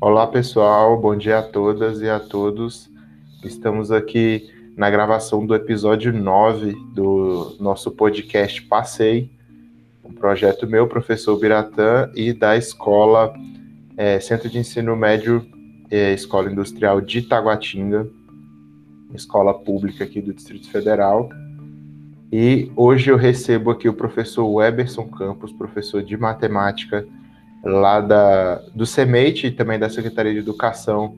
Olá, pessoal. Bom dia a todas e a todos. Estamos aqui na gravação do episódio 9 do nosso podcast Passei, um projeto meu, professor Biratã, e da escola é, Centro de Ensino Médio, é, Escola Industrial de Taguatinga, escola pública aqui do Distrito Federal. E hoje eu recebo aqui o professor Weberson Campos, professor de matemática lá da, do CEMEIT e também da Secretaria de Educação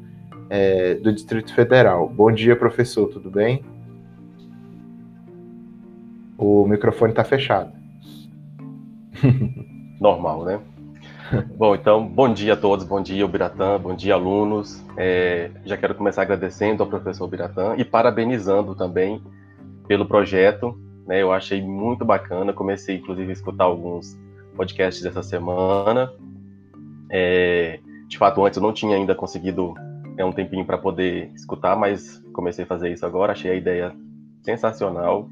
é, do Distrito Federal. Bom dia, professor, tudo bem? O microfone está fechado. Normal, né? Bom, então, bom dia a todos, bom dia, Biratã, bom dia, alunos. É, já quero começar agradecendo ao professor Biratã e parabenizando também pelo projeto né? Eu achei muito bacana. Comecei, inclusive, a escutar alguns podcasts dessa semana. É, de fato, antes eu não tinha ainda conseguido é, um tempinho para poder escutar, mas comecei a fazer isso agora. Achei a ideia sensacional.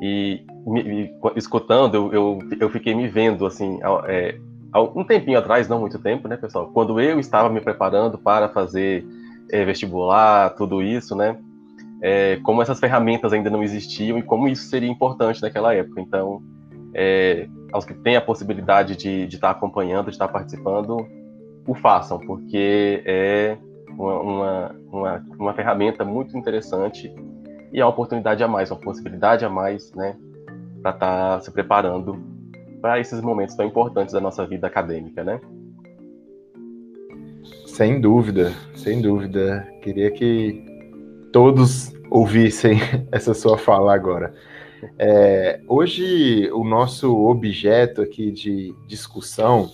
E me, me, escutando, eu, eu, eu, fiquei me vendo, assim, é, um tempinho atrás, não muito tempo, né, pessoal? Quando eu estava me preparando para fazer é, vestibular, tudo isso, né? é, como essas ferramentas ainda não existiam e como isso seria importante naquela época. Então, é, aos que têm a possibilidade de, estar acompanhando, de estar participando, o façam, porque é uma, uma, uma, uma ferramenta muito interessante e é uma oportunidade a mais, uma possibilidade a mais, né, para estar tá se preparando para esses momentos tão importantes da nossa vida acadêmica, né? Sem dúvida, sem dúvida. Queria que todos ouvissem essa sua fala agora. É, hoje, o nosso objeto aqui de discussão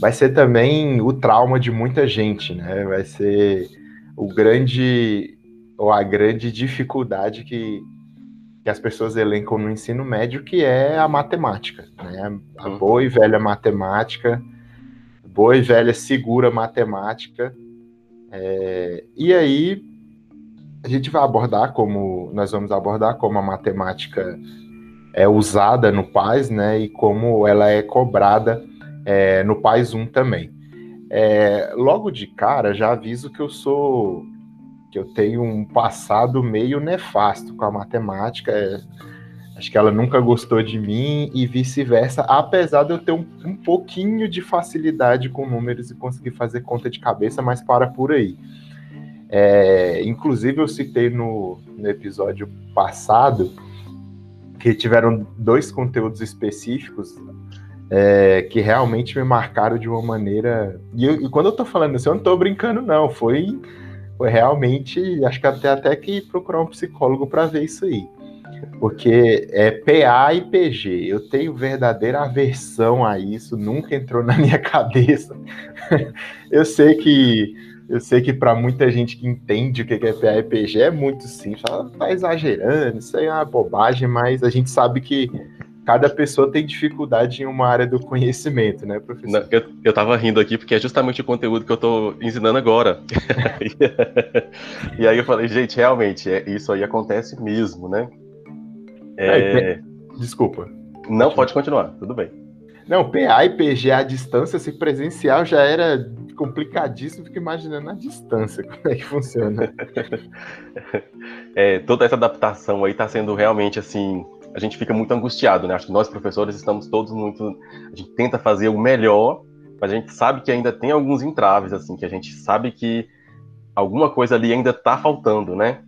vai ser também o trauma de muita gente, né? Vai ser o grande ou a grande dificuldade que, que as pessoas elencam no ensino médio, que é a matemática, né? A uhum. boa e velha matemática, boa e velha segura matemática. É, e aí a gente vai abordar como nós vamos abordar como a matemática é usada no PAS, né, e como ela é cobrada é, no PAS 1 também. É, logo de cara, já aviso que eu sou que eu tenho um passado meio nefasto com a matemática. É, acho que ela nunca gostou de mim e vice-versa, apesar de eu ter um, um pouquinho de facilidade com números e conseguir fazer conta de cabeça, mas para por aí. É, inclusive, eu citei no, no episódio passado que tiveram dois conteúdos específicos é, que realmente me marcaram de uma maneira. E, eu, e, quando eu tô falando isso, eu não tô brincando, não. Foi, foi realmente. Acho que até, até que procurar um psicólogo para ver isso aí. Porque é PA e PG. Eu tenho verdadeira aversão a isso, nunca entrou na minha cabeça. eu sei que eu sei que para muita gente que entende o que é PAEPG é muito simples, ela tá exagerando, isso aí é uma bobagem, mas a gente sabe que cada pessoa tem dificuldade em uma área do conhecimento, né, professor? Não, eu, eu tava rindo aqui porque é justamente o conteúdo que eu tô ensinando agora. e aí eu falei, gente, realmente, é, isso aí acontece mesmo, né? É... Desculpa. Não, pode continuar, tudo bem. Não, PA e PG à distância, se presencial já era complicadíssimo, fico imaginando a distância, como é que funciona. é, toda essa adaptação aí está sendo realmente assim. A gente fica muito angustiado, né? Acho que nós, professores, estamos todos muito. A gente tenta fazer o melhor, mas a gente sabe que ainda tem alguns entraves, assim, que a gente sabe que alguma coisa ali ainda está faltando, né?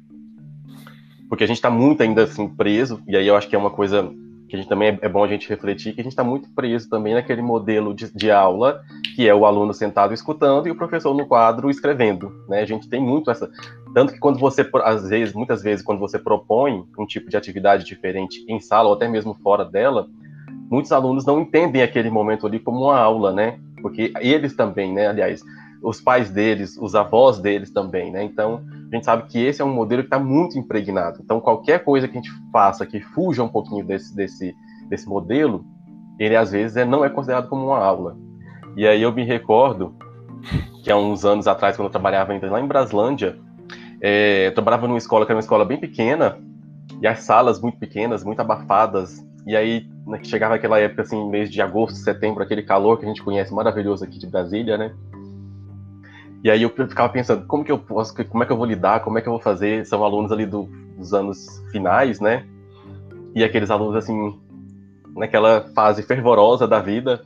Porque a gente está muito ainda assim preso, e aí eu acho que é uma coisa que a gente também é, é bom a gente refletir que a gente está muito preso também naquele modelo de, de, aula que é o aluno sentado escutando e o professor no quadro escrevendo, né? A gente tem muito essa tanto que quando você às vezes, muitas vezes quando você propõe um tipo de atividade diferente em sala ou até mesmo fora dela, muitos alunos não entendem aquele momento ali como uma aula, né? Porque eles também, né, aliás, os pais deles, os avós deles também, né? Então, a gente sabe que esse é um modelo que está muito impregnado. Então, qualquer coisa que a gente faça que fuja um pouquinho desse, desse, desse modelo, ele às vezes é, não é considerado como uma aula. E aí eu me recordo que há uns anos atrás, quando eu trabalhava ainda lá em Braslândia, é, eu trabalhava numa escola que era uma escola bem pequena, e as salas muito pequenas, muito abafadas, e aí né, chegava aquela época, assim, mês de agosto, setembro, aquele calor que a gente conhece maravilhoso aqui de Brasília, né? E aí eu ficava pensando, como que eu posso, como é que eu vou lidar, como é que eu vou fazer? São alunos ali do, dos anos finais, né? E aqueles alunos assim, naquela fase fervorosa da vida,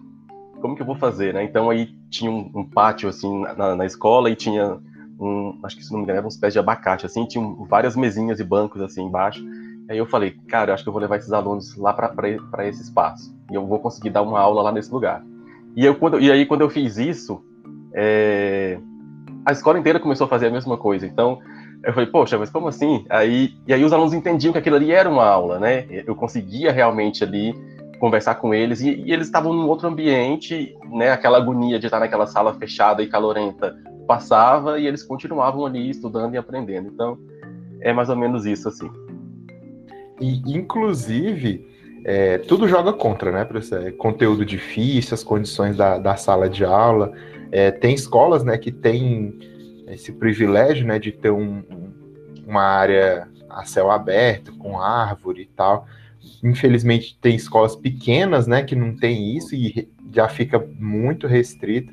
como que eu vou fazer, né? Então aí tinha um, um pátio assim na, na, escola e tinha um, acho que se não me engano, uns pés de abacate assim, tinha várias mesinhas e bancos assim embaixo. Aí eu falei, cara, eu acho que eu vou levar esses alunos lá para esse espaço e eu vou conseguir dar uma aula lá nesse lugar. E eu quando e aí quando eu fiz isso, é, a escola inteira começou a fazer a mesma coisa. Então, eu falei, poxa, mas como assim? Aí, e aí os alunos entendiam que aquilo ali era uma aula, né? Eu conseguia realmente ali conversar com eles e, e eles estavam num outro ambiente, né? Aquela agonia de estar naquela sala fechada e calorenta passava e eles continuavam ali estudando e aprendendo. Então, é mais ou menos isso, assim. E, inclusive, é, tudo joga contra, né, professor? É conteúdo difícil, as condições da, da sala de aula. É, tem escolas, né, que tem esse privilégio, né, de ter um, uma área a céu aberto, com árvore e tal. Infelizmente, tem escolas pequenas, né, que não tem isso e já fica muito restrito.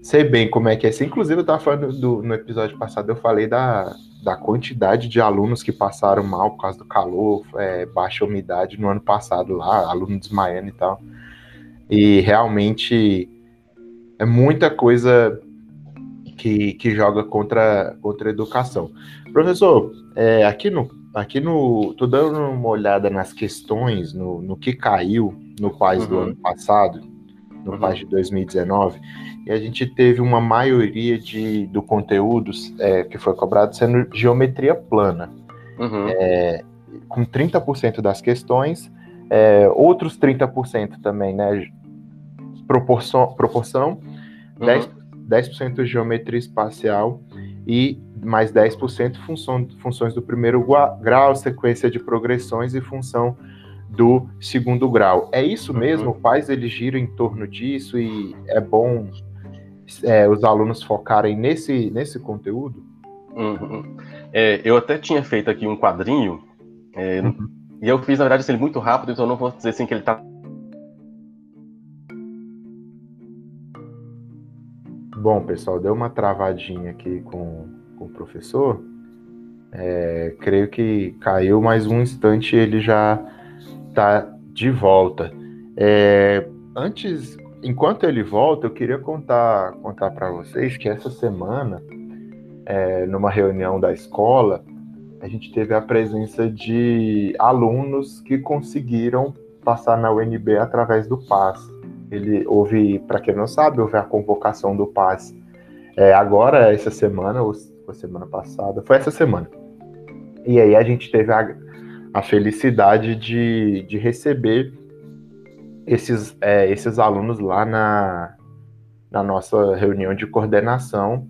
Sei bem como é que é isso. Inclusive, eu estava falando do, no episódio passado, eu falei da, da quantidade de alunos que passaram mal por causa do calor, é, baixa umidade no ano passado lá, aluno desmaiando e tal. E realmente é muita coisa que, que joga contra, contra a educação. Professor, é, aqui no. Aqui no. Tô dando uma olhada nas questões, no, no que caiu no país uhum. do ano passado, no uhum. país de 2019, e a gente teve uma maioria de, do conteúdo é, que foi cobrado sendo geometria plana. Uhum. É, com 30% das questões, é, outros 30% também, né? Proporção, proporção uhum. 10%, 10% geometria espacial e mais 10% função, funções do primeiro grau, sequência de progressões e função do segundo grau. É isso uhum. mesmo? Uhum. Faz ele gira em torno disso e é bom é, os alunos focarem nesse, nesse conteúdo? Uhum. É, eu até tinha feito aqui um quadrinho é, uhum. e eu fiz, na verdade, assim, muito rápido, então eu não vou dizer assim que ele está Bom, pessoal, deu uma travadinha aqui com, com o professor. É, creio que caiu mais um instante ele já está de volta. É, antes, enquanto ele volta, eu queria contar contar para vocês que essa semana, é, numa reunião da escola, a gente teve a presença de alunos que conseguiram passar na UNB através do PAS ele houve, para quem não sabe, houve a convocação do PAS é, agora, essa semana, ou foi semana passada, foi essa semana. E aí a gente teve a, a felicidade de, de receber esses, é, esses alunos lá na, na nossa reunião de coordenação.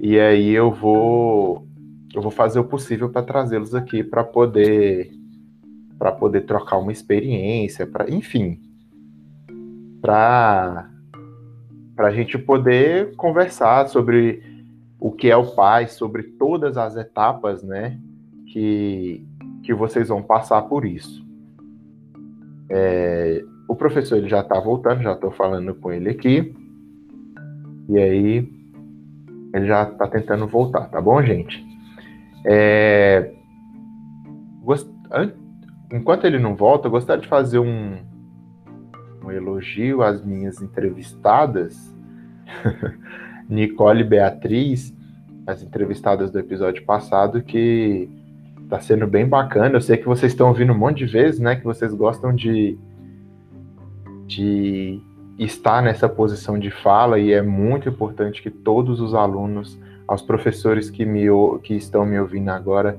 E aí eu vou eu vou fazer o possível para trazê-los aqui para poder para poder trocar uma experiência, para enfim, para a gente poder conversar sobre o que é o pai, sobre todas as etapas, né, que, que vocês vão passar por isso. É, o professor ele já está voltando, já estou falando com ele aqui. E aí ele já está tentando voltar, tá bom, gente? É, gost... Enquanto ele não volta, eu gostaria de fazer um, um elogio às minhas entrevistadas, Nicole e Beatriz, as entrevistadas do episódio passado, que está sendo bem bacana. Eu sei que vocês estão ouvindo um monte de vezes, né? Que vocês gostam de, de estar nessa posição de fala e é muito importante que todos os alunos, aos professores que, me, que estão me ouvindo agora,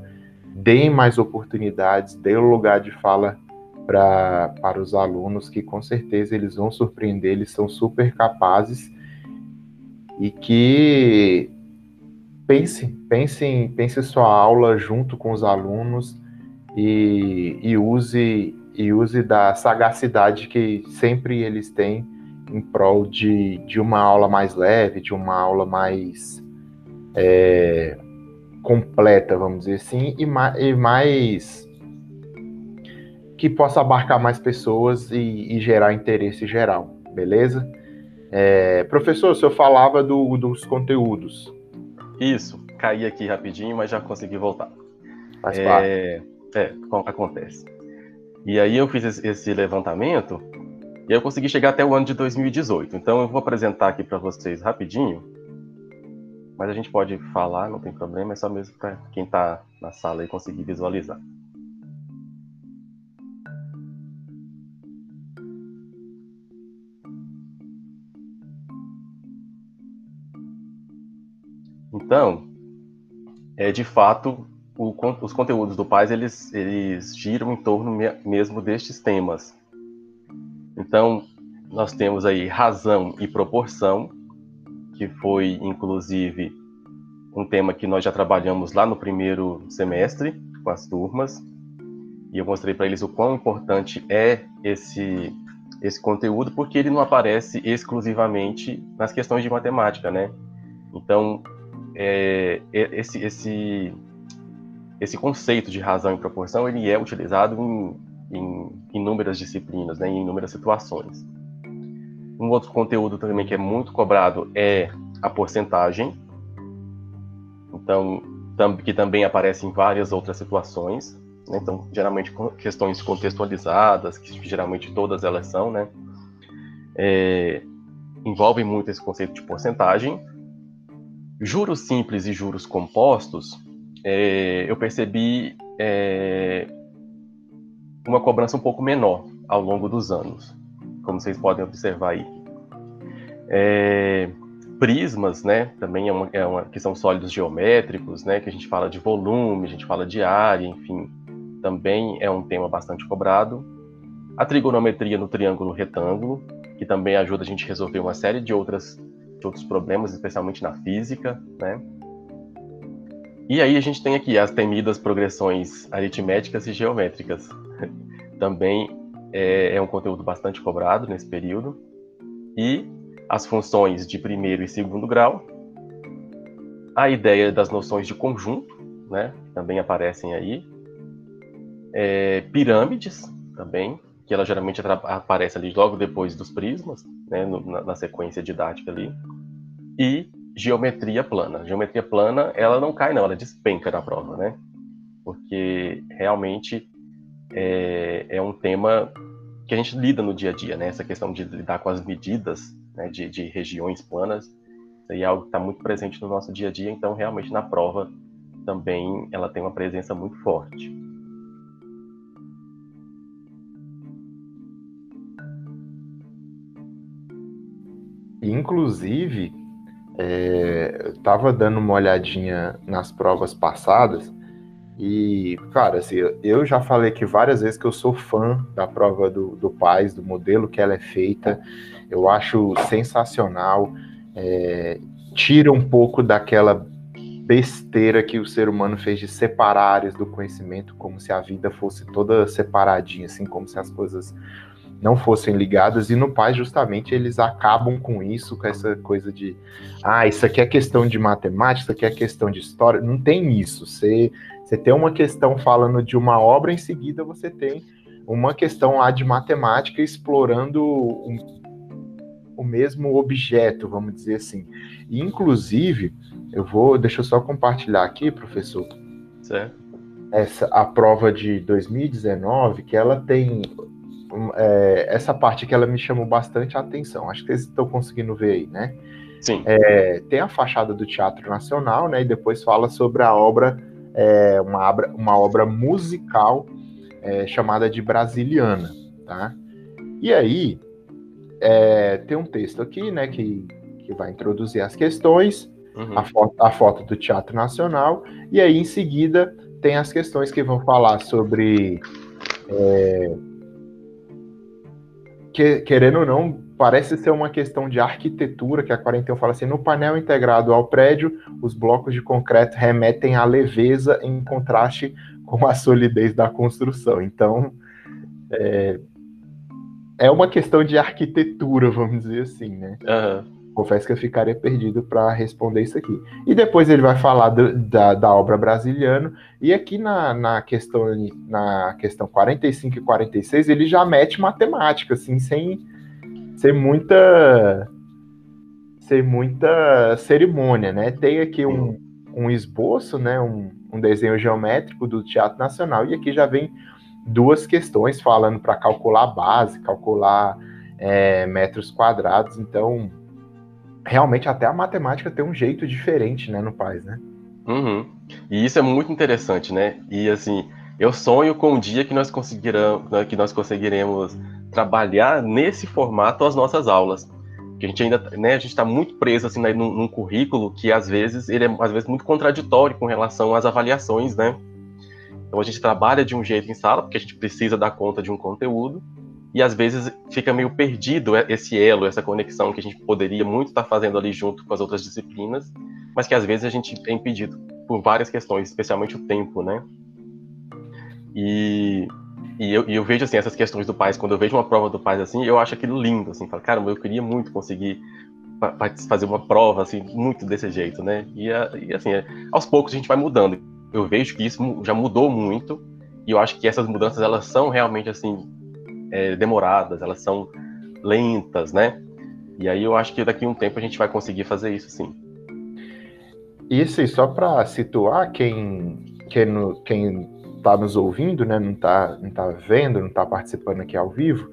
deem mais oportunidades, deem o lugar de fala pra, para os alunos que com certeza eles vão surpreender, eles são super capazes e que pense, pense, pense sua aula junto com os alunos e, e use e use da sagacidade que sempre eles têm em prol de, de uma aula mais leve, de uma aula mais é, completa, vamos dizer assim, e, ma e mais que possa abarcar mais pessoas e, e gerar interesse geral, beleza? É, professor, o senhor falava do, dos conteúdos. Isso, caí aqui rapidinho, mas já consegui voltar. Faz é, parte. É, acontece. E aí eu fiz esse levantamento e eu consegui chegar até o ano de 2018. Então eu vou apresentar aqui para vocês rapidinho. Mas a gente pode falar, não tem problema, é só mesmo para quem está na sala e conseguir visualizar. Então, é de fato o, os conteúdos do Paz eles, eles giram em torno mesmo destes temas. Então, nós temos aí razão e proporção, que foi inclusive um tema que nós já trabalhamos lá no primeiro semestre com as turmas, e eu mostrei para eles o quão importante é esse esse conteúdo, porque ele não aparece exclusivamente nas questões de matemática, né? Então, é, esse, esse esse conceito de razão e proporção ele é utilizado em, em inúmeras disciplinas, né, em inúmeras situações. Um outro conteúdo também que é muito cobrado é a porcentagem, então tam, que também aparece em várias outras situações. Né, então, geralmente questões contextualizadas, que geralmente todas elas são, né, é, envolvem muito esse conceito de porcentagem. Juros simples e juros compostos é, eu percebi é, uma cobrança um pouco menor ao longo dos anos, como vocês podem observar aí. É, prismas, né, também é uma, é uma, que são sólidos geométricos, né, que a gente fala de volume, a gente fala de área, enfim, também é um tema bastante cobrado. A trigonometria no triângulo retângulo, que também ajuda a gente a resolver uma série de outras outros problemas, especialmente na física, né? E aí a gente tem aqui as temidas progressões aritméticas e geométricas. Também é, é, um conteúdo bastante cobrado nesse período. E as funções de primeiro e segundo grau. A ideia das noções de conjunto, né? Também aparecem aí. É, pirâmides, também, que ela geralmente aparece ali logo depois dos prismas, né? No, na, na sequência didática ali. E geometria plana. Geometria plana, ela não cai, não, ela despenca na prova, né? Porque realmente é, é um tema que a gente lida no dia a dia, né? Essa questão de lidar com as medidas né, de, de regiões planas, isso é algo que está muito presente no nosso dia a dia, então realmente na prova também ela tem uma presença muito forte. Inclusive, é, eu tava dando uma olhadinha nas provas passadas e, cara, assim, eu já falei aqui várias vezes que eu sou fã da prova do, do PAIS, do modelo que ela é feita. Eu acho sensacional. É, tira um pouco daquela besteira que o ser humano fez de separar áreas do conhecimento, como se a vida fosse toda separadinha, assim, como se as coisas não fossem ligadas, e no Pai, justamente, eles acabam com isso, com essa coisa de, ah, isso aqui é questão de matemática, isso aqui é questão de história. Não tem isso. Você, você tem uma questão falando de uma obra, em seguida você tem uma questão lá de matemática explorando um, o mesmo objeto, vamos dizer assim. E, inclusive, eu vou, deixa eu só compartilhar aqui, professor. Certo. Essa, a prova de 2019, que ela tem é, essa parte que ela me chamou bastante a atenção. Acho que vocês estão conseguindo ver aí, né? Sim. É, tem a fachada do Teatro Nacional, né? E depois fala sobre a obra, é, uma, obra uma obra musical é, chamada de Brasiliana, tá? E aí é, tem um texto aqui, né? Que, que vai introduzir as questões, uhum. a, foto, a foto do Teatro Nacional, e aí em seguida tem as questões que vão falar sobre é, que, querendo ou não, parece ser uma questão de arquitetura, que a 41 fala assim, no painel integrado ao prédio, os blocos de concreto remetem à leveza em contraste com a solidez da construção. Então, é, é uma questão de arquitetura, vamos dizer assim, né? Uhum confesso que eu ficaria perdido para responder isso aqui. E depois ele vai falar do, da, da obra brasiliana, e aqui na, na, questão, na questão 45 e 46 ele já mete matemática, assim, sem, sem muita sem muita cerimônia, né? Tem aqui um, um esboço, né? Um, um desenho geométrico do Teatro Nacional, e aqui já vem duas questões falando para calcular base, calcular é, metros quadrados. Então, realmente até a matemática tem um jeito diferente, né, no PAIS, né? Uhum. E isso é muito interessante, né? E assim, eu sonho com um dia que nós conseguiremos, que nós conseguiremos trabalhar nesse formato as nossas aulas. Que a gente ainda, né, a gente está muito preso assim né, num, num, currículo que às vezes ele é às vezes muito contraditório com relação às avaliações, né? Então a gente trabalha de um jeito em sala porque a gente precisa dar conta de um conteúdo e às vezes fica meio perdido esse elo, essa conexão que a gente poderia muito estar fazendo ali junto com as outras disciplinas, mas que às vezes a gente é impedido por várias questões, especialmente o tempo, né? E, e, eu, e eu vejo assim essas questões do PAIS, quando eu vejo uma prova do PAIS assim, eu acho aquilo lindo, assim, falo, cara, eu queria muito conseguir fazer uma prova assim muito desse jeito, né? E, e assim, é, aos poucos a gente vai mudando. Eu vejo que isso já mudou muito e eu acho que essas mudanças elas são realmente assim é, demoradas, elas são lentas, né? E aí eu acho que daqui a um tempo a gente vai conseguir fazer isso, sim. Isso, e só para situar quem quem, quem tá nos ouvindo, né, não está não tá vendo, não está participando aqui ao vivo,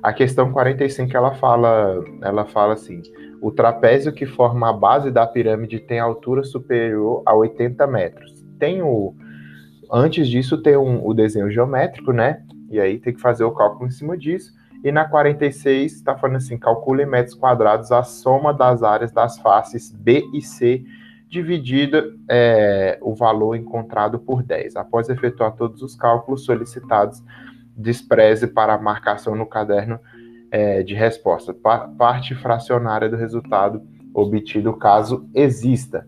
a questão 45 ela fala, ela fala assim: o trapézio que forma a base da pirâmide tem altura superior a 80 metros. Tem o antes disso tem um, o desenho geométrico, né? E aí tem que fazer o cálculo em cima disso. E na 46 está falando assim: calcule em metros quadrados a soma das áreas das faces B e C, dividida é, o valor encontrado por 10. Após efetuar todos os cálculos solicitados, despreze para a marcação no caderno é, de resposta, pa parte fracionária do resultado obtido, caso exista.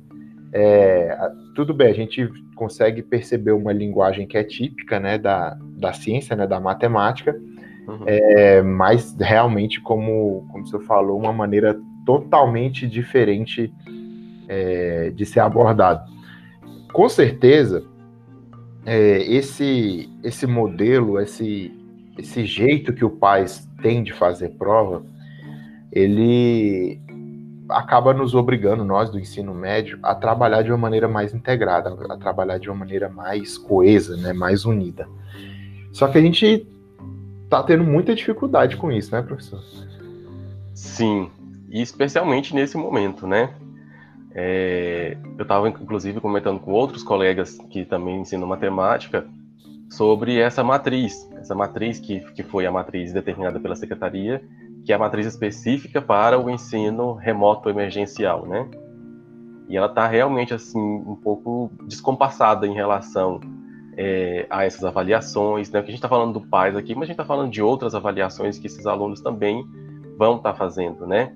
É, tudo bem, a gente consegue perceber uma linguagem que é típica né, da, da ciência, né, da matemática, uhum. é, mas realmente, como, como você falou, uma maneira totalmente diferente é, de ser abordado. Com certeza, é, esse, esse modelo, esse, esse jeito que o pai tem de fazer prova, ele acaba nos obrigando, nós do ensino médio, a trabalhar de uma maneira mais integrada, a trabalhar de uma maneira mais coesa, né, mais unida. Só que a gente tá tendo muita dificuldade com isso, né, professor? Sim, e especialmente nesse momento, né? É, eu estava, inclusive, comentando com outros colegas que também ensinam matemática sobre essa matriz, essa matriz que, que foi a matriz determinada pela secretaria que é a matriz específica para o ensino remoto emergencial, né? E ela está realmente assim um pouco descompassada em relação é, a essas avaliações, né? Que a gente está falando do PAIS aqui, mas a gente está falando de outras avaliações que esses alunos também vão estar tá fazendo, né?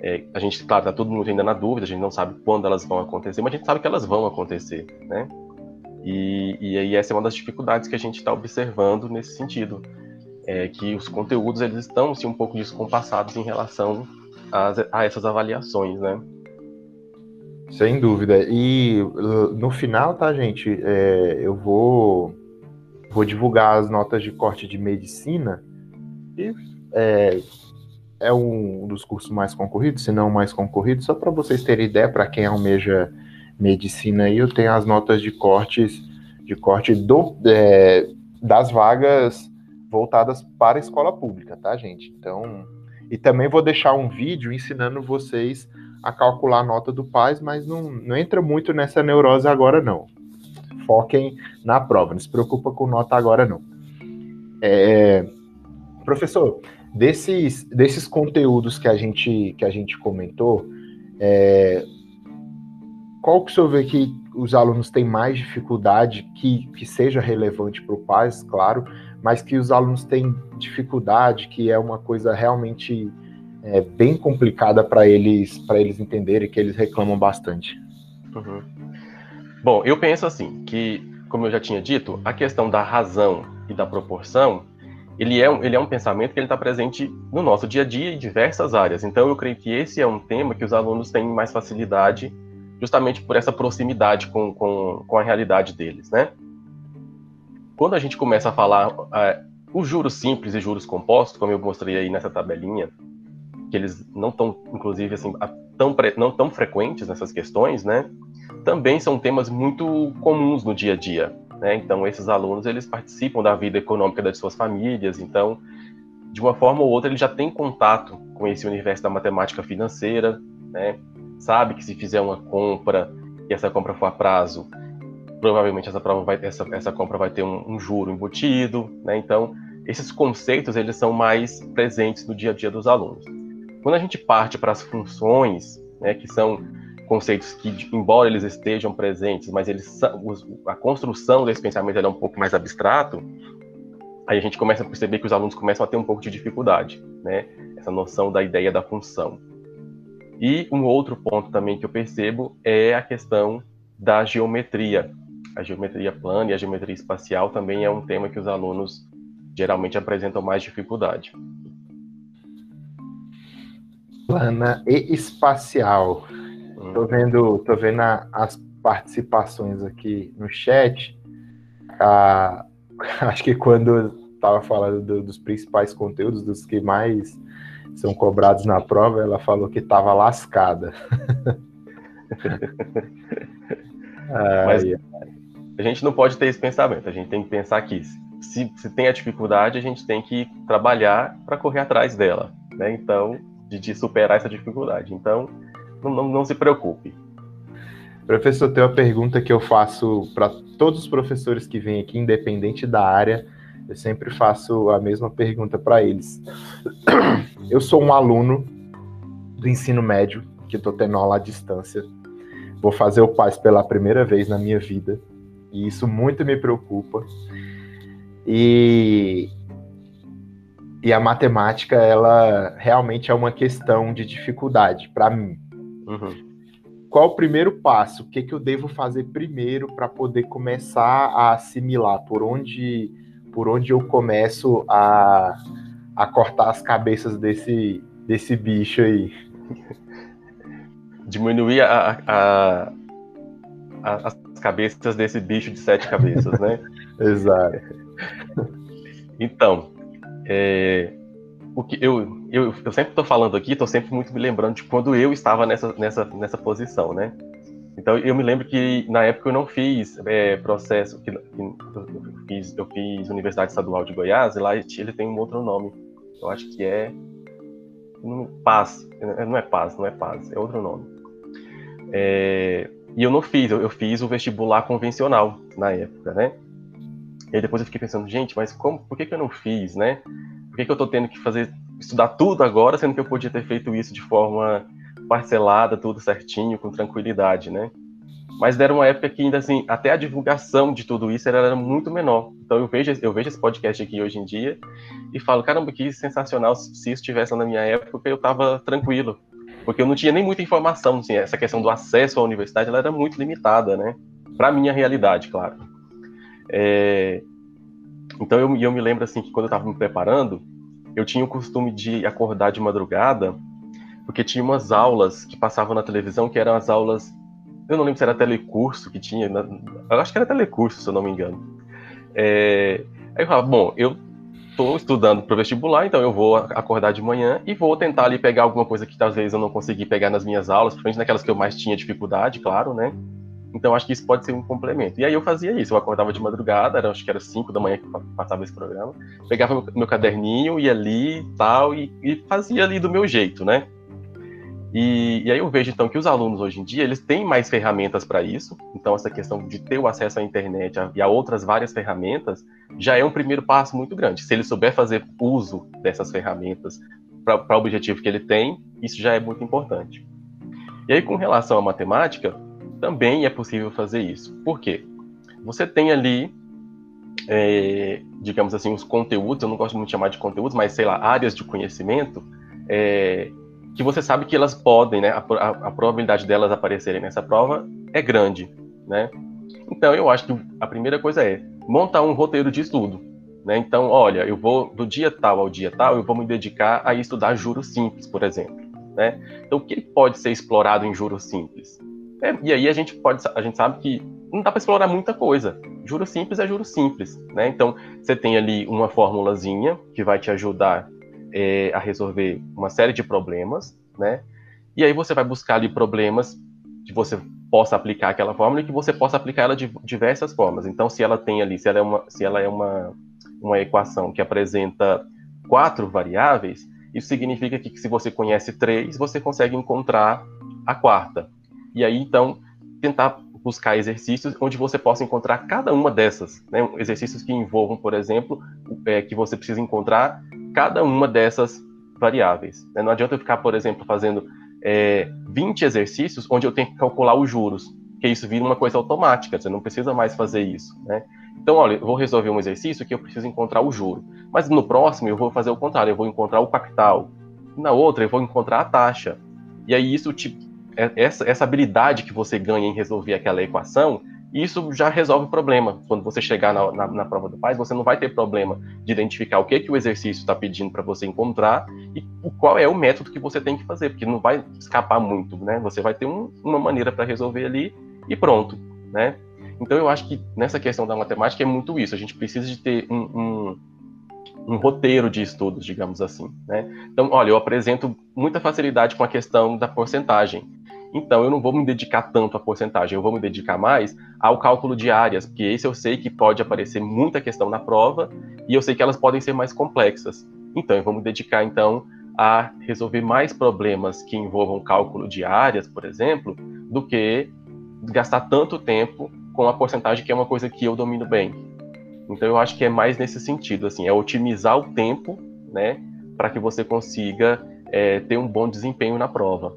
É, a gente, claro, está todo mundo ainda na dúvida, a gente não sabe quando elas vão acontecer, mas a gente sabe que elas vão acontecer, né? E, e aí essa é uma das dificuldades que a gente está observando nesse sentido é que os conteúdos eles estão assim, um pouco descompassados em relação a, a essas avaliações, né? Sem dúvida. E no final, tá, gente? É, eu vou, vou divulgar as notas de corte de medicina. E é, é um dos cursos mais concorridos, se não o mais concorrido. Só para vocês terem ideia, para quem almeja medicina aí, eu tenho as notas de cortes de corte do, é, das vagas voltadas para a escola pública, tá, gente? Então, e também vou deixar um vídeo ensinando vocês a calcular a nota do PAIS, mas não, não entra muito nessa neurose agora, não. Foquem na prova, não se preocupa com nota agora, não. É, professor, desses, desses conteúdos que a gente, que a gente comentou, é, qual que o senhor vê que os alunos têm mais dificuldade, que, que seja relevante para o PAIS, claro, mas que os alunos têm dificuldade, que é uma coisa realmente é, bem complicada para eles para eles entenderem, que eles reclamam bastante. Uhum. Bom, eu penso assim que, como eu já tinha dito, a questão da razão e da proporção, ele é um, ele é um pensamento que ele está presente no nosso dia a dia em diversas áreas. Então, eu creio que esse é um tema que os alunos têm mais facilidade, justamente por essa proximidade com, com, com a realidade deles, né? Quando a gente começa a falar uh, os juros simples e juros compostos, como eu mostrei aí nessa tabelinha, que eles não estão, inclusive, assim, tão, não tão frequentes nessas questões, né? Também são temas muito comuns no dia a dia, né? Então, esses alunos, eles participam da vida econômica das suas famílias, então, de uma forma ou outra, ele já tem contato com esse universo da matemática financeira, né? Sabe que se fizer uma compra e essa compra for a prazo, provavelmente essa, prova vai, essa, essa compra vai ter um, um juro embutido, né? Então, esses conceitos eles são mais presentes no dia a dia dos alunos. Quando a gente parte para as funções, né, que são conceitos que, embora eles estejam presentes, mas eles a construção desse pensamento é um pouco mais abstrato, aí a gente começa a perceber que os alunos começam a ter um pouco de dificuldade, né? Essa noção da ideia da função. E um outro ponto também que eu percebo é a questão da geometria. A geometria plana e a geometria espacial também é um tema que os alunos geralmente apresentam mais dificuldade. Plana e espacial. Hum. Tô vendo, tô vendo a, as participações aqui no chat. Ah, acho que quando estava falando do, dos principais conteúdos, dos que mais são cobrados na prova, ela falou que estava lascada. Mas a gente não pode ter esse pensamento, a gente tem que pensar que se, se tem a dificuldade, a gente tem que trabalhar para correr atrás dela, né? Então, de, de superar essa dificuldade. Então, não, não, não se preocupe. Professor, tem uma pergunta que eu faço para todos os professores que vêm aqui, independente da área, eu sempre faço a mesma pergunta para eles. Eu sou um aluno do ensino médio, que estou tendo aula à distância. Vou fazer o PAS pela primeira vez na minha vida, e isso muito me preocupa. E, e a matemática, ela realmente é uma questão de dificuldade para mim. Uhum. Qual o primeiro passo? O que, que eu devo fazer primeiro para poder começar a assimilar? Por onde, por onde eu começo a, a cortar as cabeças desse, desse bicho aí? Diminuir a, a, a, as cabeças desse bicho de sete cabeças, né? Exato. Então, é, o que eu, eu, eu sempre estou falando aqui, estou sempre muito me lembrando de quando eu estava nessa, nessa, nessa posição, né? Então, eu me lembro que na época eu não fiz é, processo, que, eu, fiz, eu fiz Universidade Estadual de Goiás, e lá ele tem um outro nome. Eu acho que é. Paz. Não é Paz, não é Paz, é outro nome. É, e eu não fiz, eu, eu fiz o vestibular convencional na época, né? E aí depois eu fiquei pensando, gente, mas como, por que, que eu não fiz, né? Por que, que eu tô tendo que fazer, estudar tudo agora, sendo que eu podia ter feito isso de forma parcelada, tudo certinho, com tranquilidade, né? Mas era uma época que ainda assim, até a divulgação de tudo isso era, era muito menor. Então eu vejo, eu vejo esse podcast aqui hoje em dia e falo, caramba, que sensacional, se isso estivesse na minha época, eu tava tranquilo. Porque eu não tinha nem muita informação, assim, essa questão do acesso à universidade, ela era muito limitada, né? Para minha realidade, claro. É... Então eu, eu me lembro assim que quando eu estava me preparando, eu tinha o costume de acordar de madrugada, porque tinha umas aulas que passavam na televisão que eram as aulas. Eu não lembro se era telecurso que tinha, eu acho que era telecurso, se eu não me engano. É... Aí eu falava, bom, eu estou estudando para o vestibular, então eu vou acordar de manhã e vou tentar ali pegar alguma coisa que talvez eu não consegui pegar nas minhas aulas, principalmente naquelas que eu mais tinha dificuldade, claro, né? Então acho que isso pode ser um complemento. E aí eu fazia isso, eu acordava de madrugada, era, acho que era 5 da manhã que passava esse programa, pegava meu, caderninho, ia ali tal, e, e fazia ali do meu jeito, né? E, e, aí eu vejo então que os alunos hoje em dia eles têm mais ferramentas para isso. Então essa questão de ter o acesso à internet e a outras várias ferramentas já é um primeiro passo muito grande. Se ele souber fazer uso dessas ferramentas para o objetivo que ele tem, isso já é muito importante. E aí com relação à matemática, também é possível fazer isso. Por quê? Você tem ali, é, digamos assim, os conteúdos, eu não gosto muito de chamar de conteúdos, mas sei lá, áreas de conhecimento, é, que você sabe que elas podem, né, a, a, a, probabilidade delas aparecerem nessa prova é grande, né? Então eu acho que a primeira coisa é montar um roteiro de estudo, né? Então, olha, eu vou do dia tal ao dia tal, eu vou me dedicar a estudar juros simples, por exemplo, né? Então, o que pode ser explorado em juros simples? É, e aí a gente pode, a gente sabe que não dá para explorar muita coisa. Juro simples é juro simples, né? Então você tem ali uma formulazinha que vai te ajudar é, a resolver uma série de problemas, né? E aí você vai buscar ali problemas que você possa aplicar aquela fórmula e que você possa aplicar ela de diversas formas. Então, se ela tem ali, se ela é uma, se ela é uma, uma equação que apresenta quatro variáveis, isso significa que se você conhece três, você consegue encontrar a quarta. E aí, então, tentar buscar exercícios onde você possa encontrar cada uma dessas, né? exercícios que envolvam, por exemplo, é, que você precisa encontrar cada uma dessas variáveis. Né? Não adianta eu ficar, por exemplo, fazendo é, 20 exercícios onde eu tenho que calcular os juros, que isso vira uma coisa automática, você não precisa mais fazer isso. Né? Então, olha, eu vou resolver um exercício que eu preciso encontrar o juro, mas no próximo eu vou fazer o contrário, eu vou encontrar o capital, na outra eu vou encontrar a taxa. E aí isso te, é, essa, essa habilidade que você ganha em resolver aquela equação isso já resolve o problema. Quando você chegar na, na, na, prova do PAIS, você não vai ter problema de identificar o que, que o exercício está pedindo para você encontrar e qual é o método que você tem que fazer, porque não vai escapar muito, né? Você vai ter um, uma maneira para resolver ali e pronto, né? Então eu acho que nessa questão da matemática é muito isso. A gente precisa de ter um, um, um roteiro de estudos, digamos assim, né? Então, olha, eu apresento muita facilidade com a questão da porcentagem então, eu não vou me dedicar tanto à porcentagem, eu vou me dedicar mais ao cálculo de áreas, porque esse eu sei que pode aparecer muita questão na prova e eu sei que elas podem ser mais complexas. Então, eu vou me dedicar, então, a resolver mais problemas que envolvam cálculo de áreas, por exemplo, do que gastar tanto tempo com a porcentagem, que é uma coisa que eu domino bem. Então, eu acho que é mais nesse sentido, assim, é otimizar o tempo, né, para que você consiga é, ter um bom desempenho na prova.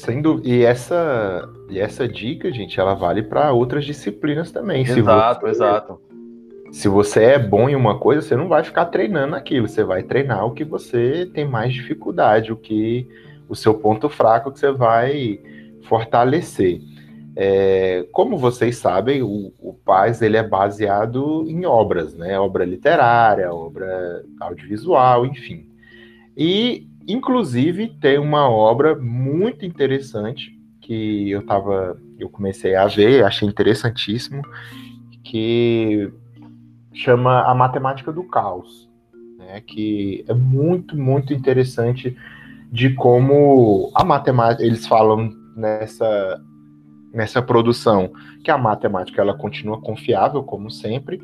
Sendo e essa e essa dica, gente, ela vale para outras disciplinas também. Exato, você, exato. Se você é bom em uma coisa, você não vai ficar treinando aquilo, você vai treinar o que você tem mais dificuldade, o que o seu ponto fraco que você vai fortalecer. É, como vocês sabem, o, o PAS ele é baseado em obras, né? Obra literária, obra audiovisual, enfim. E Inclusive, tem uma obra muito interessante que eu tava, eu comecei a ver, achei interessantíssimo, que chama A Matemática do Caos, né? Que é muito, muito interessante de como a matemática, eles falam nessa nessa produção que a matemática ela continua confiável como sempre,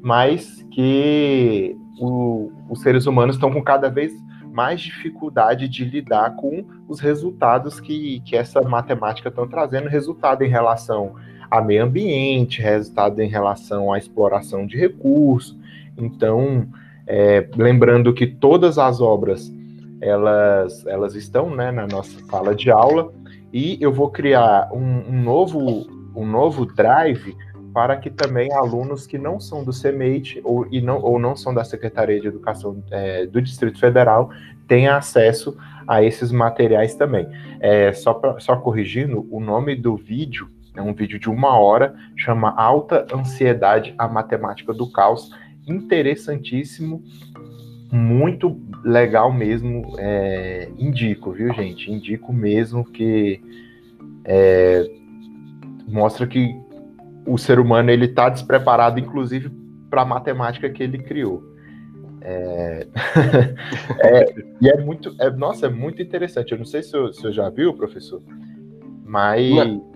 mas que o, os seres humanos estão com cada vez mais dificuldade de lidar com os resultados que, que essa matemática estão trazendo, resultado em relação a meio ambiente, resultado em relação à exploração de recursos. Então, é, lembrando que todas as obras elas, elas estão né, na nossa sala de aula e eu vou criar um, um novo, um novo drive para que também alunos que não são do CEMEIT ou, e não, ou não são da Secretaria de Educação é, do Distrito Federal tenham acesso a esses materiais também. É, só, pra, só corrigindo, o nome do vídeo é um vídeo de uma hora, chama Alta Ansiedade, a Matemática do Caos. Interessantíssimo, muito legal mesmo. É, indico, viu, gente? Indico mesmo que é, mostra que o ser humano ele está despreparado, inclusive, para a matemática que ele criou. É... é, e é muito, é, nossa, é muito interessante. Eu não sei se o senhor já viu, professor, mas. Não,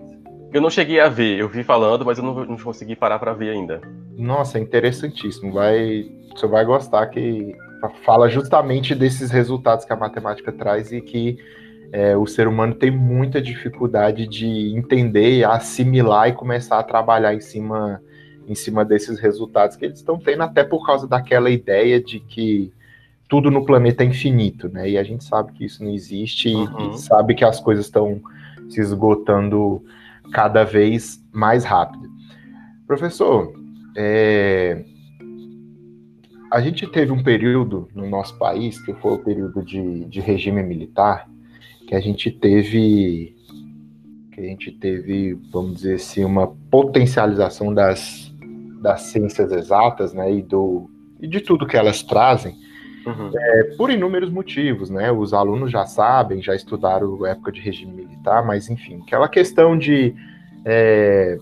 eu não cheguei a ver, eu vi falando, mas eu não, não consegui parar para ver ainda. Nossa, é interessantíssimo. Vai, você vai gostar que fala justamente desses resultados que a matemática traz e que é, o ser humano tem muita dificuldade de entender, assimilar e começar a trabalhar em cima, em cima desses resultados que eles estão tendo, até por causa daquela ideia de que tudo no planeta é infinito, né? E a gente sabe que isso não existe uhum. e sabe que as coisas estão se esgotando cada vez mais rápido. Professor, é, a gente teve um período no nosso país, que foi o período de, de regime militar, que a gente teve que a gente teve, vamos dizer assim, uma potencialização das, das ciências exatas, né, e do e de tudo que elas trazem, uhum. é, por inúmeros motivos, né? Os alunos já sabem, já estudaram época de regime militar, mas enfim, aquela questão de é,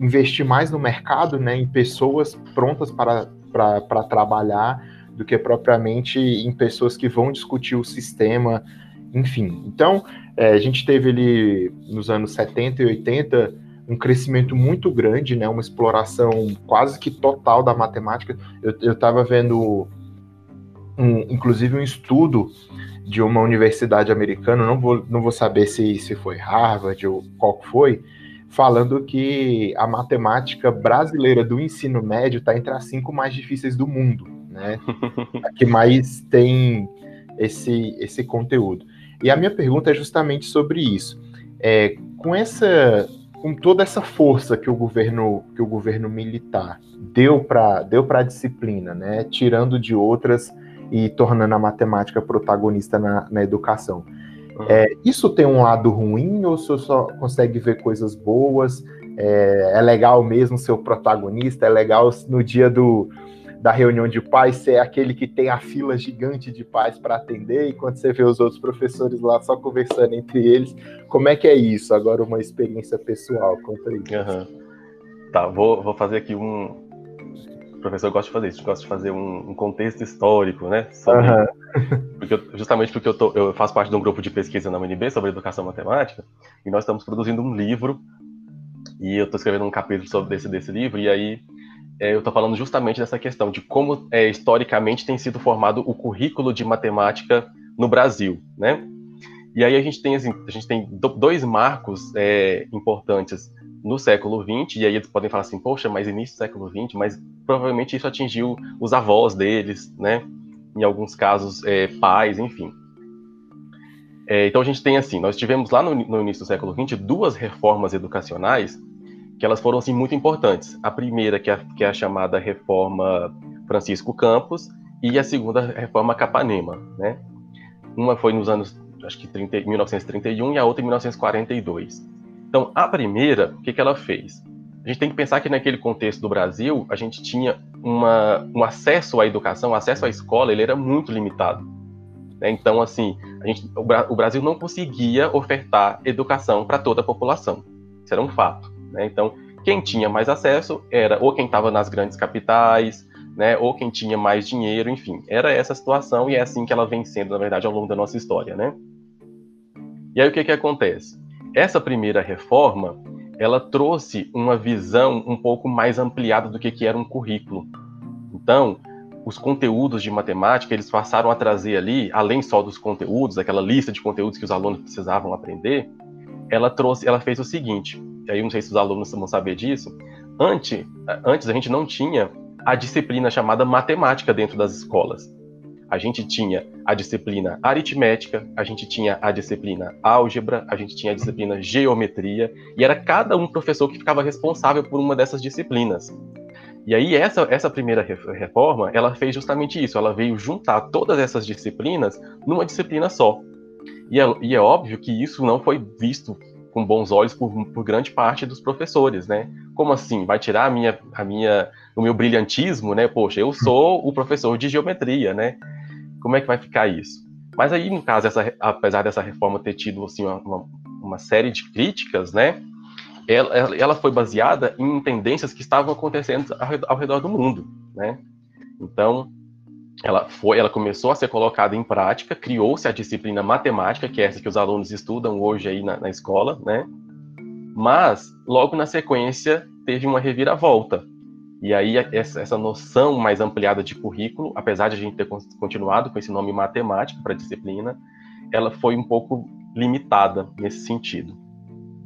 investir mais no mercado, né, em pessoas prontas para, para, para trabalhar do que propriamente em pessoas que vão discutir o sistema, enfim. Então, é, a gente teve ali nos anos 70 e 80 um crescimento muito grande, né, uma exploração quase que total da matemática. Eu estava vendo, um, inclusive, um estudo de uma universidade americana, não vou, não vou saber se, se foi Harvard ou qual foi, falando que a matemática brasileira do ensino médio está entre as cinco mais difíceis do mundo, né? a que mais tem esse, esse conteúdo. E a minha pergunta é justamente sobre isso. É, com essa com toda essa força que o governo que o governo militar deu para deu para a disciplina, né, tirando de outras e tornando a matemática protagonista na, na educação. Uhum. É, isso tem um lado ruim ou você só consegue ver coisas boas? É, é, legal mesmo ser o protagonista? É legal no dia do, da reunião de pais ser aquele que tem a fila gigante de pais para atender, enquanto você vê os outros professores lá só conversando entre eles? Como é que é isso? Agora, uma experiência pessoal, conta aí. Uhum. Tá, vou, vou fazer aqui um, professor gosta de fazer isso, gosta de fazer um, um contexto histórico, né? Sobre, uhum. porque eu, justamente porque eu, tô, eu faço parte de um grupo de pesquisa na UNB sobre educação matemática, e nós estamos produzindo um livro, e eu estou escrevendo um capítulo sobre esse desse livro, e aí é, eu estou falando justamente dessa questão de como é, historicamente tem sido formado o currículo de matemática no Brasil, né? E aí a gente tem assim, a gente tem dois marcos é, importantes no século XX, e aí eles podem falar assim, poxa, mas início do século XX, mas provavelmente isso atingiu os avós deles, né? Em alguns casos, é, pais, enfim. É, então a gente tem assim, nós tivemos lá no, no, início do século XX duas reformas educacionais que elas foram assim muito importantes. A primeira que é, que é a chamada reforma Francisco Campos e a segunda reforma Capanema, né? Uma foi nos anos acho que 30, 1931 e a outra em 1942. Então, a primeira, o que, que ela fez? A gente tem que pensar que naquele contexto do Brasil, a gente tinha uma, um acesso à educação, um acesso à escola, ele era muito limitado. Né? Então, assim, gente, o, o, Brasil não conseguia ofertar educação para toda a população. Isso era um fato. Né? Então, quem tinha mais acesso era ou quem estava nas grandes capitais, né, ou quem tinha mais dinheiro, enfim. Era essa situação e é assim que ela vem sendo, na verdade, ao longo da nossa história, né? E aí o que que acontece? Essa primeira reforma, ela trouxe uma visão um pouco mais ampliada do que, que era um currículo. Então, os conteúdos de matemática, eles passaram a trazer ali, além só dos conteúdos, aquela lista de conteúdos que os alunos precisavam aprender, ela trouxe, ela fez o seguinte, aí não sei se os alunos vão saber disso, antes, antes a gente não tinha a disciplina chamada matemática dentro das escolas. A gente tinha a disciplina aritmética, a gente tinha a disciplina álgebra, a gente tinha a disciplina geometria, e era cada um professor que ficava responsável por uma dessas disciplinas. E aí essa, essa primeira reforma, ela fez justamente isso, ela veio juntar todas essas disciplinas numa disciplina só. E é, e é óbvio que isso não foi visto com bons olhos por, por, grande parte dos professores, né? Como assim? Vai tirar a minha, a minha, o meu brilhantismo, né? Poxa, eu sou o professor de geometria, né? Como é que vai ficar isso? Mas aí, no caso, essa, apesar dessa reforma ter tido assim, uma, uma série de críticas, né? Ela, ela, foi baseada em tendências que estavam acontecendo ao redor do mundo, né? Então, ela foi, ela começou a ser colocada em prática, criou-se a disciplina matemática, que é essa que os alunos estudam hoje aí na, na escola, né? Mas logo na sequência teve uma reviravolta, e aí, essa, essa noção mais ampliada de currículo, apesar de a gente ter continuado com esse nome matemático para a disciplina, ela foi um pouco limitada nesse sentido.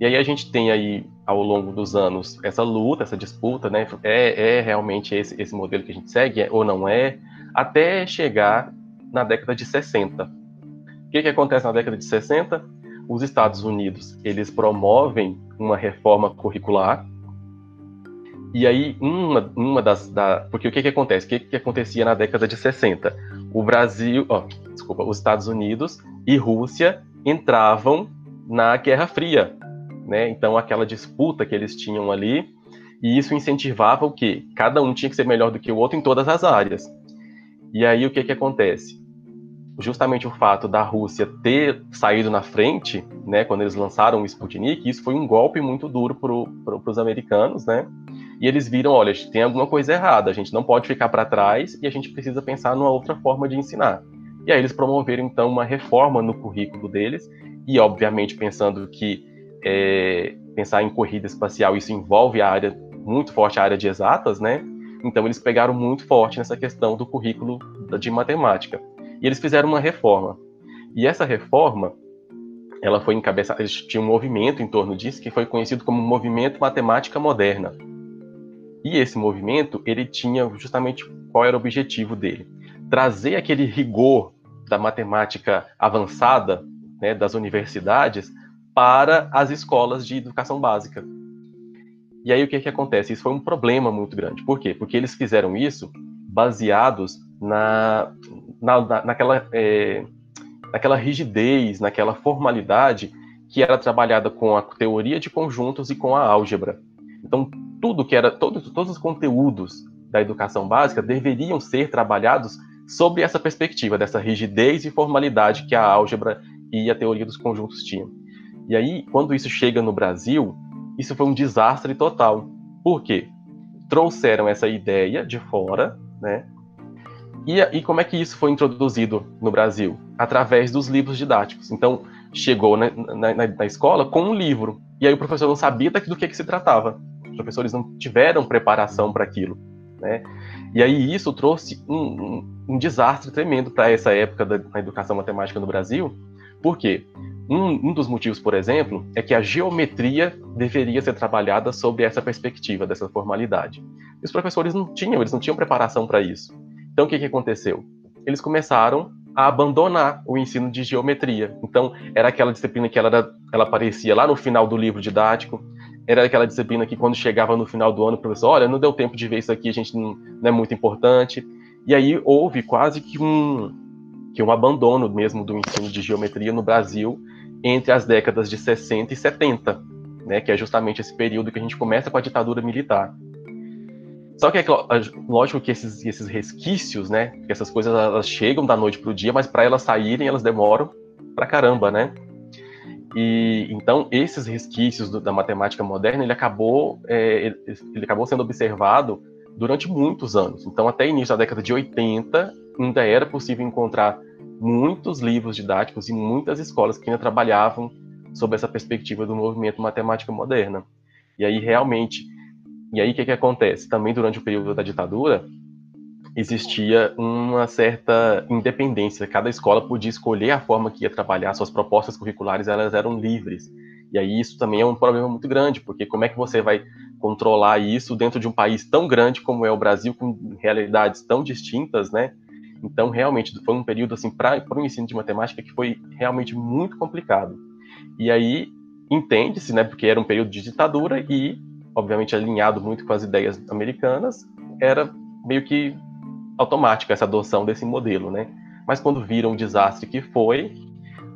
E aí a gente tem aí, ao longo dos anos, essa luta, essa disputa, né? É, é realmente esse, esse modelo que a gente segue, é, ou não é, até chegar na década de 60. O que, que acontece na década de 60? Os Estados Unidos, eles promovem uma reforma curricular, e aí, uma, uma das. Da, porque o que, que acontece? O que, que acontecia na década de 60? O Brasil, ó, desculpa, os Estados Unidos e Rússia entravam na Guerra Fria, né? Então, aquela disputa que eles tinham ali, e isso incentivava o quê? Cada um tinha que ser melhor do que o outro em todas as áreas. E aí, o que, que acontece? Justamente o fato da Rússia ter saído na frente, né, quando eles lançaram o Sputnik, isso foi um golpe muito duro para pro, os americanos, né? E eles viram, olha, tem alguma coisa errada, a gente não pode ficar para trás e a gente precisa pensar numa outra forma de ensinar. E aí eles promoveram então uma reforma no currículo deles e, obviamente, pensando que é, pensar em corrida espacial isso envolve a área muito forte a área de exatas, né? Então eles pegaram muito forte nessa questão do currículo de matemática. E eles fizeram uma reforma. E essa reforma, ela foi encabeçada, eles tinham um movimento em torno disso que foi conhecido como Movimento Matemática Moderna. E esse movimento, ele tinha justamente qual era o objetivo dele? Trazer aquele rigor da matemática avançada, né, das universidades, para as escolas de educação básica. E aí o que, que acontece? Isso foi um problema muito grande. Por quê? Porque eles fizeram isso baseados na, na, naquela, é, naquela rigidez, naquela formalidade que era trabalhada com a teoria de conjuntos e com a álgebra. Então, tudo que era, todos, todos os conteúdos da educação básica deveriam ser trabalhados sob essa perspectiva, dessa rigidez e formalidade que a álgebra e a teoria dos conjuntos tinham. E aí, quando isso chega no Brasil, isso foi um desastre total. Por quê? Trouxeram essa ideia de fora, né? E, e como é que isso foi introduzido no Brasil? Através dos livros didáticos. Então, chegou na, na, na escola com um livro, e aí o professor não sabia do que, que se tratava. Os professores não tiveram preparação para aquilo, né? E aí isso trouxe um, um, um desastre tremendo para essa época da, da educação matemática no Brasil. Por quê? Um, um, dos motivos, por exemplo, é que a geometria deveria ser trabalhada sob essa perspectiva, dessa formalidade. E os professores não tinham, eles não tinham preparação para isso. Então, o que, que aconteceu? Eles começaram a abandonar o ensino de geometria. Então, era aquela disciplina que ela, era, ela aparecia lá no final do livro didático, era aquela disciplina que quando chegava no final do ano, o professor, olha, não deu tempo de ver isso aqui, a gente não, não é muito importante. E aí houve quase que um, que um abandono mesmo do ensino de geometria no Brasil, entre as décadas de 60 e 70, né, que é justamente esse período que a gente começa com a ditadura militar. Só que é lógico que esses, esses resquícios, né, que essas coisas elas chegam da noite para o dia, mas para elas saírem elas demoram para caramba, né? E então esses resquícios do, da matemática moderna ele acabou é, ele acabou sendo observado durante muitos anos. Então até início da década de 80 ainda era possível encontrar muitos livros didáticos e muitas escolas que ainda trabalhavam sob essa perspectiva do movimento matemática moderna. E aí realmente, e aí o que, que acontece? Também durante o período da ditadura existia uma certa independência. Cada escola podia escolher a forma que ia trabalhar, suas propostas curriculares elas eram livres. E aí isso também é um problema muito grande, porque como é que você vai controlar isso dentro de um país tão grande como é o Brasil, com realidades tão distintas, né? Então, realmente, foi um período, assim, para o ensino de matemática que foi realmente muito complicado. E aí, entende-se, né, porque era um período de ditadura e, obviamente, alinhado muito com as ideias americanas, era meio que automática essa adoção desse modelo, né? Mas quando viram o desastre que foi,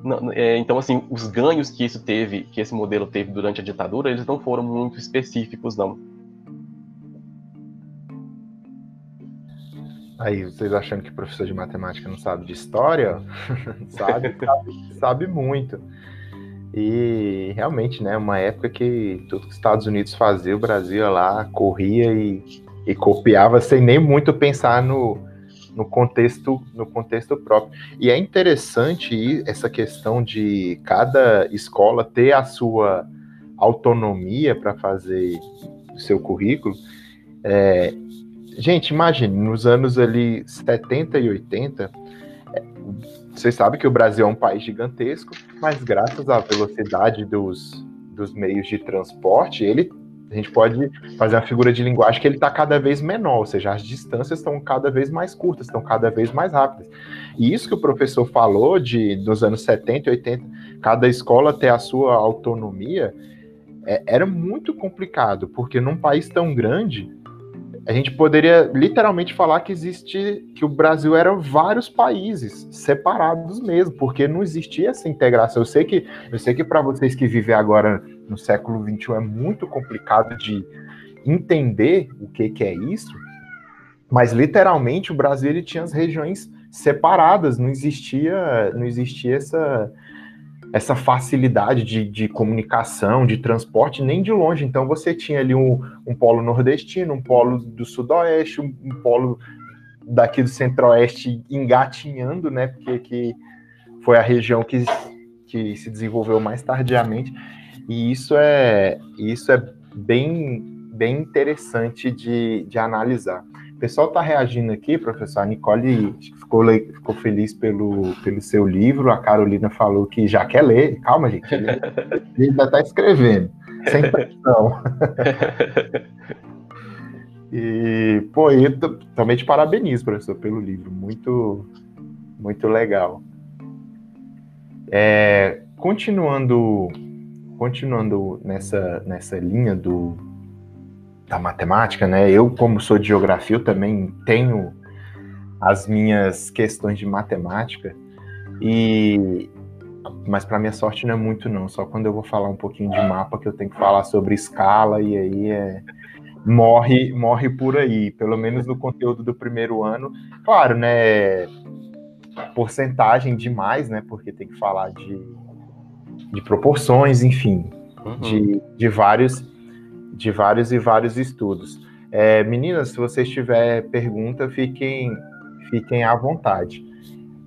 não, é, então assim, os ganhos que isso teve, que esse modelo teve durante a ditadura, eles não foram muito específicos, não. Aí, vocês achando que professor de matemática não sabe de história? sabe, sabe, sabe, muito. E realmente, né, uma época que tudo que os Estados Unidos fazia, o Brasil ia lá, corria e, e copiava sem nem muito pensar no, no contexto no contexto próprio. E é interessante essa questão de cada escola ter a sua autonomia para fazer o seu currículo. É, Gente, imagine, nos anos ali 70 e 80, é, vocês sabem que o Brasil é um país gigantesco, mas graças à velocidade dos, dos meios de transporte, ele a gente pode fazer uma figura de linguagem que ele está cada vez menor, ou seja, as distâncias estão cada vez mais curtas, estão cada vez mais rápidas. E isso que o professor falou de dos anos 70 e 80, cada escola ter a sua autonomia, é, era muito complicado, porque num país tão grande, a gente poderia literalmente falar que existe que o Brasil era vários países separados mesmo, porque não existia essa integração. Eu sei que eu sei que para vocês que vivem agora no século XXI é muito complicado de entender o que, que é isso, mas literalmente o Brasil ele tinha as regiões separadas, não existia não existia essa essa facilidade de, de, comunicação, de transporte, nem de longe. Então você tinha ali um, um polo nordestino, um polo do sudoeste, um, um polo daqui do centro-oeste engatinhando, né? Porque que foi a região que, que se desenvolveu mais tardiamente. E isso é, isso é bem, bem interessante de, de analisar. O pessoal está reagindo aqui, professor. A Nicole ficou, ficou feliz pelo, pelo seu livro. A Carolina falou que já quer ler. Calma, gente. Ele ainda está escrevendo. Sem pressão. e, pô, eu também te parabenizo, professor, pelo livro. Muito, muito legal. É, continuando continuando nessa, nessa linha do, da matemática, né? Eu, como sou de geografia, eu também tenho as minhas questões de matemática e mas para minha sorte não é muito não, só quando eu vou falar um pouquinho de mapa que eu tenho que falar sobre escala e aí é morre morre por aí, pelo menos no conteúdo do primeiro ano. Claro, né, porcentagem demais, né, porque tem que falar de de proporções, enfim, uhum. de, de, vários, de vários e vários estudos. É, meninas, se vocês tiverem pergunta, fiquem, fiquem à vontade.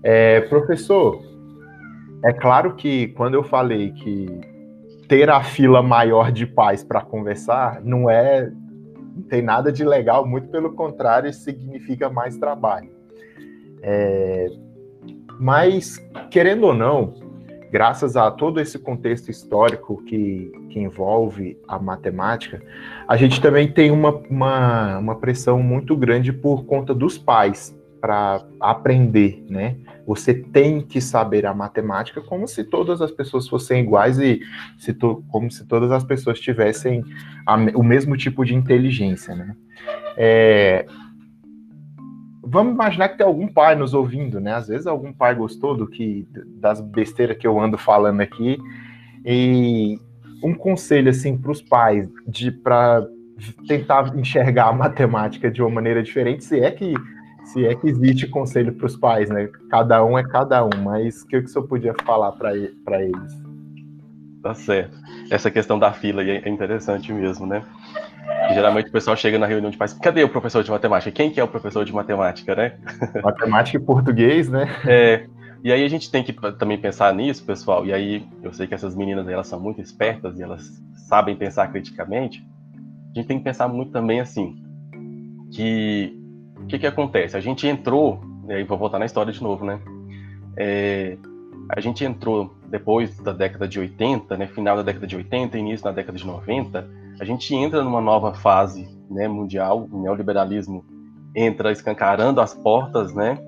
É, professor, é claro que quando eu falei que ter a fila maior de pais para conversar não é não tem nada de legal, muito pelo contrário, significa mais trabalho. É, mas, querendo ou não, graças a todo esse contexto histórico que, que envolve a matemática, a gente também tem uma, uma, uma pressão muito grande por conta dos pais para aprender, né? Você tem que saber a matemática como se todas as pessoas fossem iguais e se to, como se todas as pessoas tivessem a, o mesmo tipo de inteligência, né? É, vamos imaginar que tem algum pai nos ouvindo, né? Às vezes algum pai gostou do que das besteiras que eu ando falando aqui e um conselho assim para os pais de para tentar enxergar a matemática de uma maneira diferente, se é que se é que existe conselho para os pais, né? Cada um é cada um, mas o que, que o senhor podia falar para eles? Tá certo. Essa questão da fila é interessante mesmo, né? Geralmente o pessoal chega na reunião de pais, cadê o professor de matemática? Quem que é o professor de matemática, né? Matemática e português, né? É. E aí a gente tem que também pensar nisso, pessoal. E aí eu sei que essas meninas elas são muito espertas e elas sabem pensar criticamente. A gente tem que pensar muito também assim, que o que que acontece? A gente entrou, e aí vou voltar na história de novo, né? É, a gente entrou depois da década de 80, né, final da década de 80, início da década de 90, a gente entra numa nova fase né, mundial, o neoliberalismo entra escancarando as portas, né?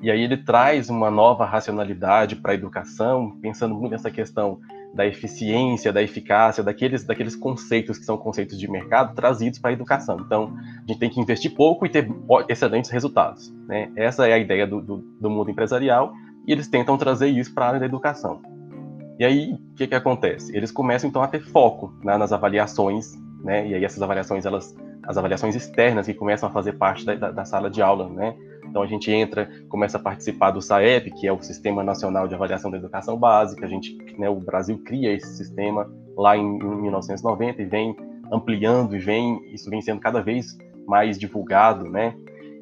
E aí ele traz uma nova racionalidade para a educação, pensando muito nessa questão da eficiência, da eficácia, daqueles, daqueles conceitos que são conceitos de mercado trazidos para a educação. Então, a gente tem que investir pouco e ter excelentes resultados. Né? Essa é a ideia do, do, do mundo empresarial e eles tentam trazer isso para a área da educação. E aí, o que, que acontece? Eles começam então a ter foco né, nas avaliações, né? E aí essas avaliações, elas, as avaliações externas que começam a fazer parte da, da, da sala de aula, né? Então a gente entra, começa a participar do SAEP, que é o Sistema Nacional de Avaliação da Educação Básica. A gente, né, o Brasil cria esse sistema lá em, em 1990 e vem ampliando e vem isso vem sendo cada vez mais divulgado, né?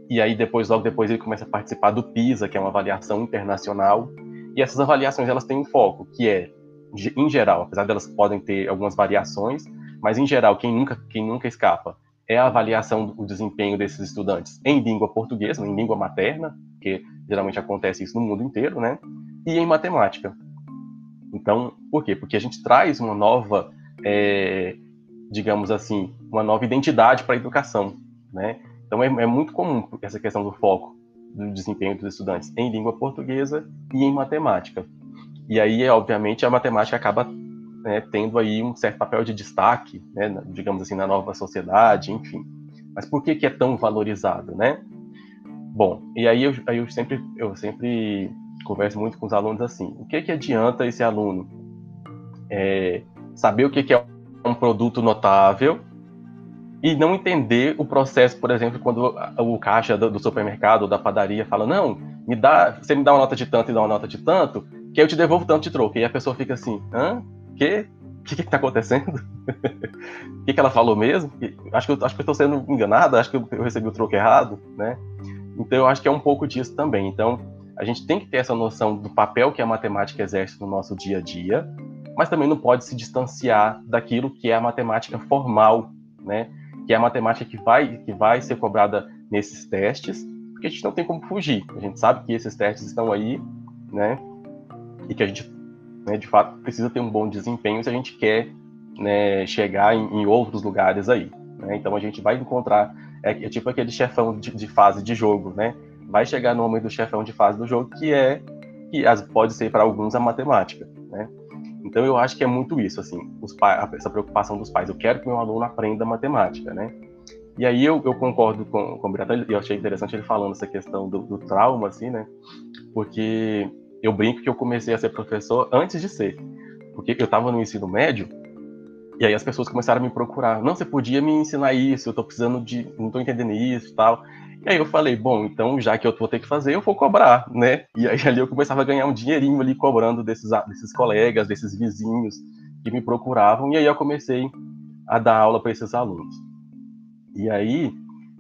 E aí depois, logo depois, ele começa a participar do PISA, que é uma avaliação internacional e essas avaliações elas têm um foco, que é, em geral, apesar delas podem ter algumas variações, mas em geral, quem nunca, quem nunca escapa é a avaliação do desempenho desses estudantes em língua portuguesa, em língua materna, que geralmente acontece isso no mundo inteiro, né? E em matemática. Então, por quê? Porque a gente traz uma nova, é, digamos assim, uma nova identidade para a educação, né? Então é, é muito comum essa questão do foco do desempenho dos estudantes em língua portuguesa e em matemática. E aí, obviamente, a matemática acaba né, tendo aí um certo papel de destaque, né, digamos assim, na nova sociedade, enfim. Mas por que, que é tão valorizado, né? Bom, e aí eu, aí eu sempre eu sempre converso muito com os alunos assim: o que que adianta esse aluno é, saber o que que é um produto notável e não entender o processo, por exemplo, quando o caixa do, supermercado ou da padaria fala, não, me dá, você me dá uma nota de tanto e dá uma nota de tanto, que eu te devolvo tanto de troco. E a pessoa fica assim, hã? Que? O que está acontecendo? O que, que ela falou mesmo? Acho que eu acho que estou sendo enganada, acho que eu recebi o troco errado, né? Então eu acho que é um pouco disso também. Então a gente tem que ter essa noção do papel que a matemática exerce no nosso dia a dia, mas também não pode se distanciar daquilo que é a matemática formal, né? Que é a matemática que vai que vai ser cobrada nesses testes, porque a gente não tem como fugir. A gente sabe que esses testes estão aí, né? E que a gente, né, de fato, precisa ter um bom desempenho se a gente quer né, chegar em, em, outros lugares aí. Né? Então a gente vai encontrar é, é tipo aquele chefão de, de, fase de jogo, né? Vai chegar no momento do chefão de fase do jogo que é que as, pode ser para alguns a matemática, né? Então eu acho que é muito isso, assim, essa preocupação dos pais. Eu quero que meu aluno aprenda matemática, né? E aí eu, eu concordo com, com o e eu achei interessante ele falando essa questão do, do trauma, assim, né? Porque eu brinco que eu comecei a ser professor antes de ser. Porque eu estava no ensino médio, e aí as pessoas começaram a me procurar. Não, você podia me ensinar isso, eu estou precisando de. não estou entendendo isso e tal. E aí eu falei, bom, então já que eu vou ter que fazer, eu vou cobrar, né? E aí ali eu começava a ganhar um dinheirinho ali cobrando desses, desses colegas, desses vizinhos que me procuravam, e aí eu comecei a dar aula para esses alunos. E aí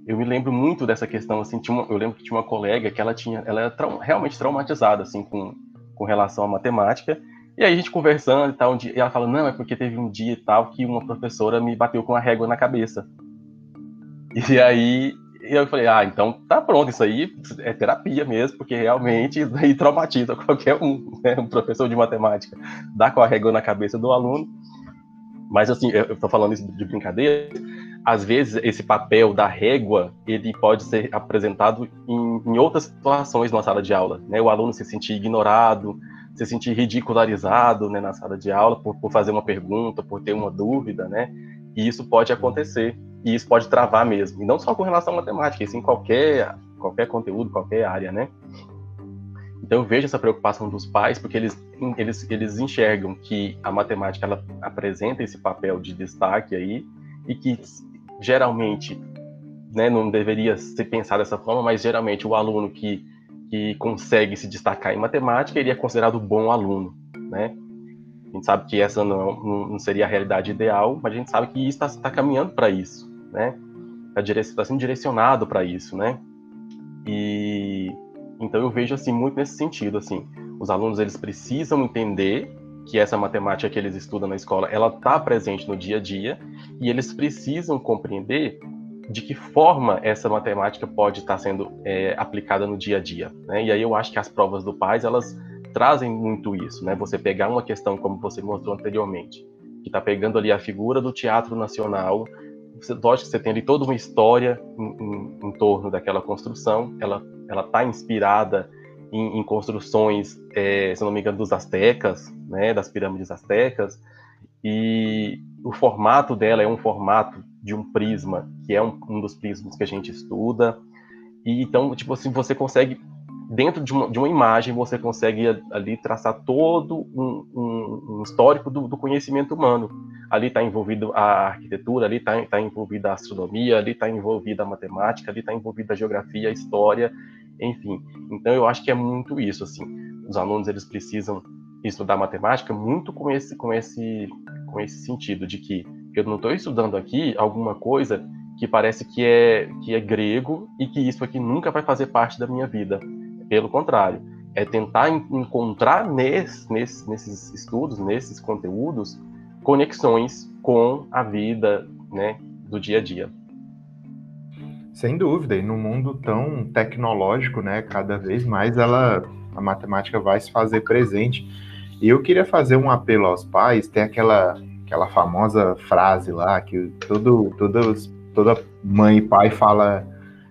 eu me lembro muito dessa questão, assim, uma, eu lembro que tinha uma colega que ela tinha, ela era trau, realmente traumatizada, assim, com, com relação à matemática, e aí a gente conversando e tal, um dia, e ela fala, não, é porque teve um dia e tal que uma professora me bateu com a régua na cabeça. E aí eu falei, ah, então tá pronto, isso aí é terapia mesmo, porque realmente isso aí traumatiza qualquer um, né? um professor de matemática, dá com a régua na cabeça do aluno. Mas assim, eu tô falando isso de brincadeira, às vezes esse papel da régua, ele pode ser apresentado em, em outras situações na sala de aula, né? O aluno se sentir ignorado, se sentir ridicularizado né, na sala de aula por, por fazer uma pergunta, por ter uma dúvida, né? E isso pode acontecer, e isso pode travar mesmo. E não só com relação à matemática, isso em qualquer, qualquer conteúdo, qualquer área, né? Então eu vejo essa preocupação dos pais, porque eles, eles, eles enxergam que a matemática ela apresenta esse papel de destaque aí, e que geralmente, né, não deveria ser pensado dessa forma, mas geralmente o aluno que que consegue se destacar em matemática, ele é considerado bom aluno, né? A gente sabe que essa não, não seria a realidade ideal, mas a gente sabe que está tá caminhando para isso, né? Está tá sendo direcionado para isso, né? E então eu vejo assim muito nesse sentido, assim, os alunos eles precisam entender que essa matemática que eles estudam na escola, ela está presente no dia a dia e eles precisam compreender de que forma essa matemática pode estar sendo é, aplicada no dia a dia. Né? E aí eu acho que as provas do PAIS, elas trazem muito isso, né? Você pegar uma questão, como você mostrou anteriormente, que está pegando ali a figura do teatro nacional, lógico que você tem ali toda uma história em, em, em torno daquela construção, ela está inspirada em, em construções, é, se não me engano, dos astecas, né, das pirâmides astecas, e o formato dela é um formato de um prisma, que é um, um dos prismas que a gente estuda. E então, tipo assim, você consegue dentro de uma, de uma imagem você consegue ali traçar todo um, um, um histórico do, do, conhecimento humano. Ali está envolvido a arquitetura, ali está tá envolvida a astronomia, ali está envolvida a matemática, ali está envolvida a geografia, a história, enfim. Então eu acho que é muito isso assim. Os alunos eles precisam estudar matemática muito com esse com esse com esse sentido de que eu não estou estudando aqui alguma coisa que parece que é, que é grego e que isso aqui nunca vai fazer parte da minha vida. Pelo contrário, é tentar encontrar nesse, nesse, nesses estudos, nesses conteúdos, conexões com a vida né, do dia a dia. Sem dúvida, e no mundo tão tecnológico, né, cada vez mais ela, a matemática vai se fazer presente. E eu queria fazer um apelo aos pais, tem aquela aquela famosa frase lá que todo, todos, toda mãe e pai fala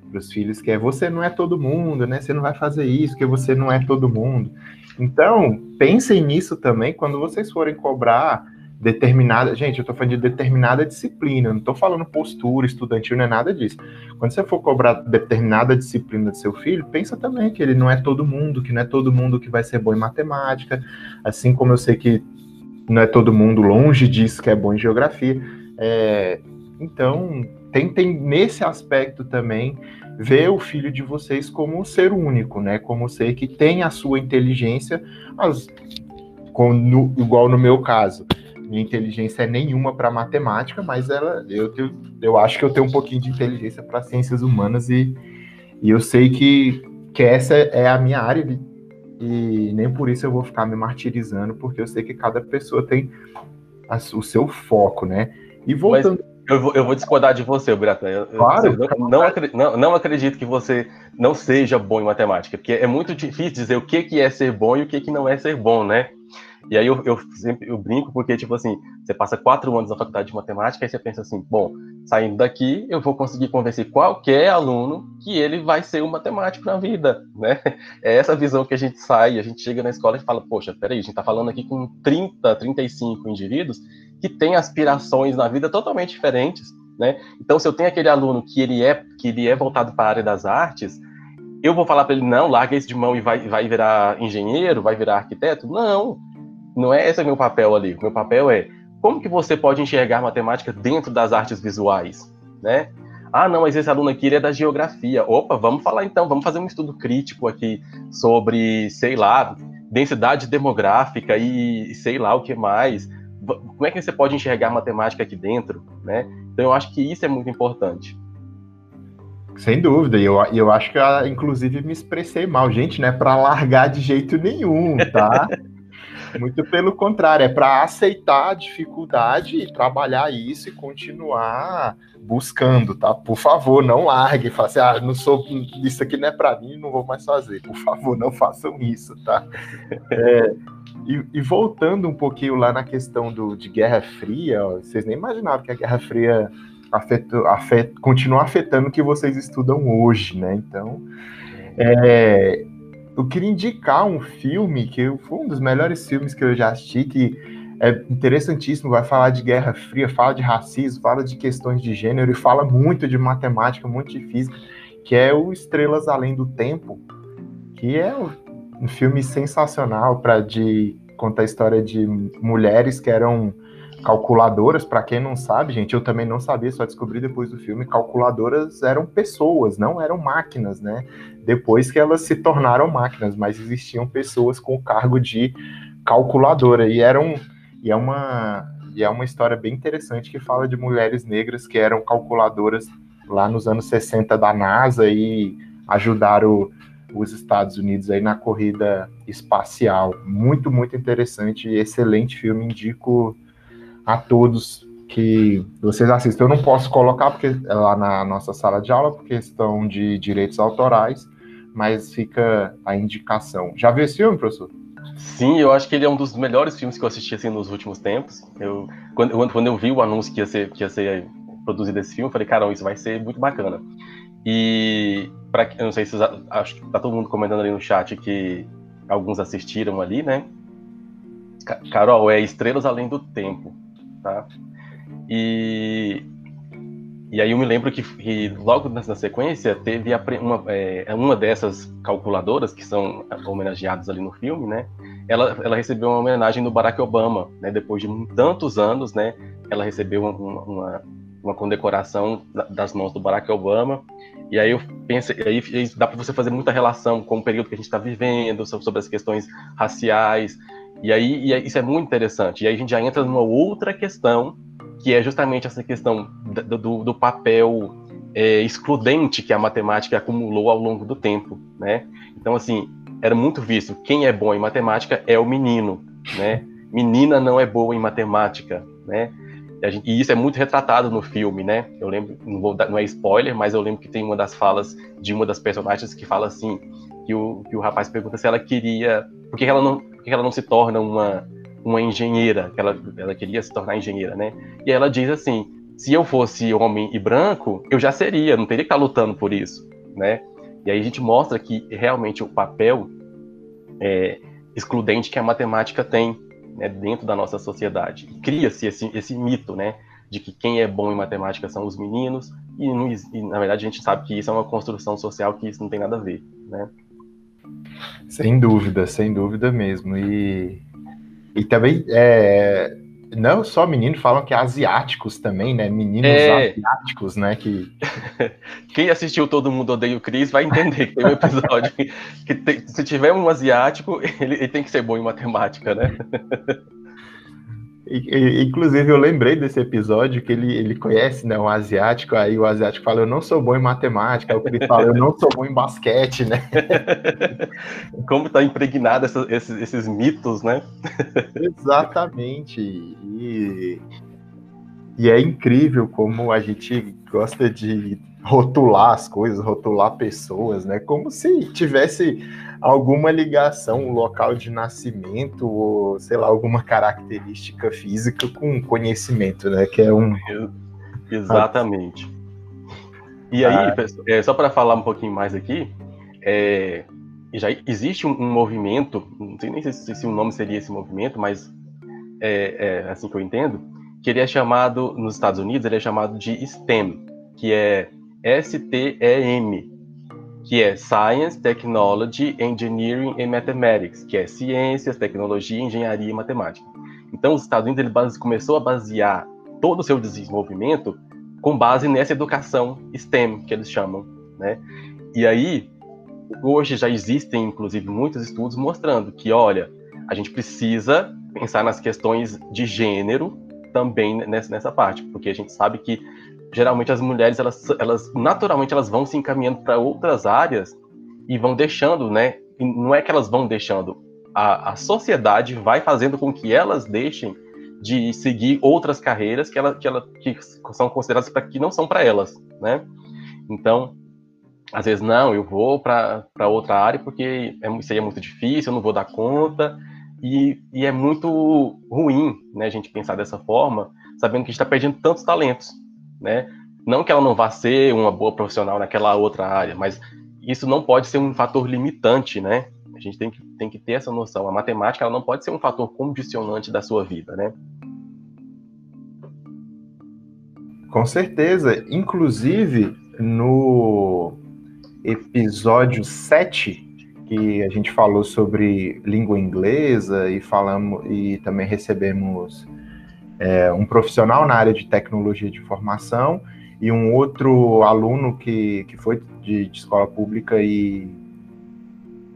para os filhos que é você não é todo mundo, né? Você não vai fazer isso, que você não é todo mundo. Então, pensem nisso também quando vocês forem cobrar determinada. Gente, eu estou falando de determinada disciplina, não estou falando postura estudantil, não é nada disso. Quando você for cobrar determinada disciplina do seu filho, pensa também que ele não é todo mundo, que não é todo mundo que vai ser bom em matemática, assim como eu sei que não é todo mundo longe disso que é bom em geografia. É, então, tentem nesse aspecto também ver o filho de vocês como um ser único, né? Como ser que tem a sua inteligência, com, no, igual no meu caso, minha inteligência é nenhuma para matemática, mas ela, eu, tenho, eu acho que eu tenho um pouquinho de inteligência para ciências humanas e, e eu sei que, que essa é a minha área e nem por isso eu vou ficar me martirizando, porque eu sei que cada pessoa tem a, o seu foco, né? E voltando. Mas... Eu vou, eu vou, discordar de você, Biratan. Claro. não, não, acredito, não, não, acredito que você não seja bom em matemática, porque é muito difícil dizer o que, que é ser bom e o que, que não é ser bom, né? E aí eu, eu sempre eu brinco porque, tipo assim, você passa quatro anos na faculdade de matemática e você pensa assim, bom, saindo daqui eu vou conseguir convencer qualquer aluno que ele vai ser um matemático na vida, né? É essa visão que a gente sai, a gente chega na escola e fala, poxa, peraí, a gente tá falando aqui com 30, 35 indivíduos que têm aspirações na vida totalmente diferentes, né? Então, se eu tenho aquele aluno que ele é, que ele é voltado para a área das artes, eu vou falar para ele, não, larga isso de mão e vai, vai virar engenheiro, vai virar arquiteto? Não, não é esse o meu papel ali. O meu papel é como que você pode enxergar matemática dentro das artes visuais, né? Ah, não, mas esse aluno aqui ele é da geografia. Opa, vamos falar então, vamos fazer um estudo crítico aqui sobre, sei lá, densidade demográfica e sei lá o que mais. Como é que você pode enxergar matemática aqui dentro, né? Então eu acho que isso é muito importante. Sem dúvida, e eu, eu acho que eu, inclusive me expressei mal, gente, não é para largar de jeito nenhum, tá? Muito pelo contrário, é para aceitar a dificuldade e trabalhar isso e continuar buscando, tá? Por favor, não largue, faça, assim, ah, não sou, isso aqui não é para mim, não vou mais fazer. Por favor, não façam isso, tá? É, e, e, voltando um pouquinho lá na questão do, de Guerra Fria, ó, vocês nem imaginavam que a Guerra Fria afetou, afet, continua afetando o que vocês estudam hoje, né? Então, é, eu queria indicar um filme que foi um dos melhores filmes que eu já assisti, que é interessantíssimo, vai falar de Guerra Fria, fala de racismo, fala de questões de gênero e fala muito de matemática, muito de física, que é o Estrelas Além do Tempo, que é um filme sensacional para de contar a história de mulheres que eram calculadoras, para quem não sabe, gente, eu também não sabia, só descobri depois do filme, calculadoras eram pessoas, não eram máquinas, né? Depois que elas se tornaram máquinas, mas existiam pessoas com o cargo de calculadora e eram e é uma e é uma história bem interessante que fala de mulheres negras que eram calculadoras lá nos anos 60 da NASA e ajudaram os Estados Unidos aí na corrida espacial. Muito, muito interessante excelente filme. Indico a todos que vocês assistem. Eu não posso colocar porque é lá na nossa sala de aula, por questão de direitos autorais, mas fica a indicação. Já viu esse filme, professor? Sim, eu acho que ele é um dos melhores filmes que eu assisti assim, nos últimos tempos. Eu, quando, quando eu vi o anúncio que ia ser, que ia ser produzido esse filme, eu falei, cara, isso vai ser muito bacana. E para eu não sei se acho que tá todo mundo comentando ali no chat que alguns assistiram ali, né? Carol, é Estrelas Além do Tempo tá? E, e aí eu me lembro que, que logo na sequência teve uma, é, uma dessas calculadoras que são homenageadas ali no filme, né? Ela, ela recebeu uma homenagem do Barack Obama, né? Depois de tantos anos, né? Ela recebeu uma, uma, uma condecoração das mãos do Barack Obama. E aí eu pensei, aí dá para você fazer muita relação com o período que a gente está vivendo, sobre as questões raciais, e aí, e isso é muito interessante. E aí a gente já entra numa outra questão, que é justamente essa questão do, do papel é, excludente que a matemática acumulou ao longo do tempo, né? Então, assim, era muito visto, quem é bom em matemática é o menino, né? Menina não é boa em matemática, né? E, gente, e isso é muito retratado no filme, né? Eu lembro, não, vou dar, não é spoiler, mas eu lembro que tem uma das falas de uma das personagens que fala assim, que o, que o rapaz pergunta se ela queria, por que ela não, que ela não se torna uma, uma engenheira, que ela, ela queria se tornar engenheira, né? E ela diz assim: se eu fosse homem e branco, eu já seria, não teria que estar lutando por isso, né? E aí a gente mostra que realmente o papel é, excludente que a matemática tem né, dentro da nossa sociedade. Cria-se esse, esse mito, né? De que quem é bom em matemática são os meninos, e, não, e, na verdade a gente sabe que isso é uma construção social que isso não tem nada a ver, né? Sem dúvida, sem dúvida mesmo. E, e também é, não só meninos, falam que asiáticos também, né? Meninos é... asiáticos, né? Que... Quem assistiu Todo Mundo Odeia o Cris vai entender que tem um episódio que tem, se tiver um asiático, ele, ele tem que ser bom em matemática, né? Inclusive, eu lembrei desse episódio que ele, ele conhece né, um asiático, aí o asiático fala, eu não sou bom em matemática, aí o Cris fala, eu não sou bom em basquete, né? Como tá impregnado essa, esses, esses, mitos, né? Exatamente. E, e é incrível como a gente gosta de rotular as coisas, rotular pessoas, né? Como se tivesse alguma ligação, local de nascimento, ou sei lá, alguma característica física com conhecimento, né? Que é um. Exatamente. E aí, ah. é, só para falar um pouquinho mais aqui, é, já existe um, um, movimento, não sei nem se, se o nome seria esse movimento, mas é, é, assim que eu entendo, que ele é chamado, nos Estados Unidos, ele é chamado de STEM, que é S-T-E-M, que é Science, Technology, Engineering and Mathematics, que é ciências, tecnologia, engenharia e matemática. Então, os Estados Unidos ele começou a basear todo o seu desenvolvimento com base nessa educação STEM, que eles chamam, né? E aí, hoje já existem, inclusive, muitos estudos mostrando que, olha, a gente precisa pensar nas questões de gênero também nessa, nessa parte, porque a gente sabe que geralmente as mulheres elas, elas naturalmente elas vão se encaminhando para outras áreas e vão deixando, né? E não é que elas vão deixando, a, a sociedade vai fazendo com que elas deixem de seguir outras carreiras que, ela, que, ela, que são consideradas para que não são para elas, né? Então, às vezes não, eu vou para outra área porque é, seria muito difícil, eu não vou dar conta e, e é muito ruim, né? A gente pensar dessa forma, sabendo que a gente está perdendo tantos talentos, né? Não que ela não vá ser uma boa profissional naquela outra área, mas isso não pode ser um fator limitante, né? A gente tem que, tem que ter essa noção. A matemática ela não pode ser um fator condicionante da sua vida, né? Com certeza. Inclusive, no episódio 7, que a gente falou sobre língua inglesa e falamos e também recebemos é, um profissional na área de tecnologia de informação e um outro aluno que, que foi de, de escola pública e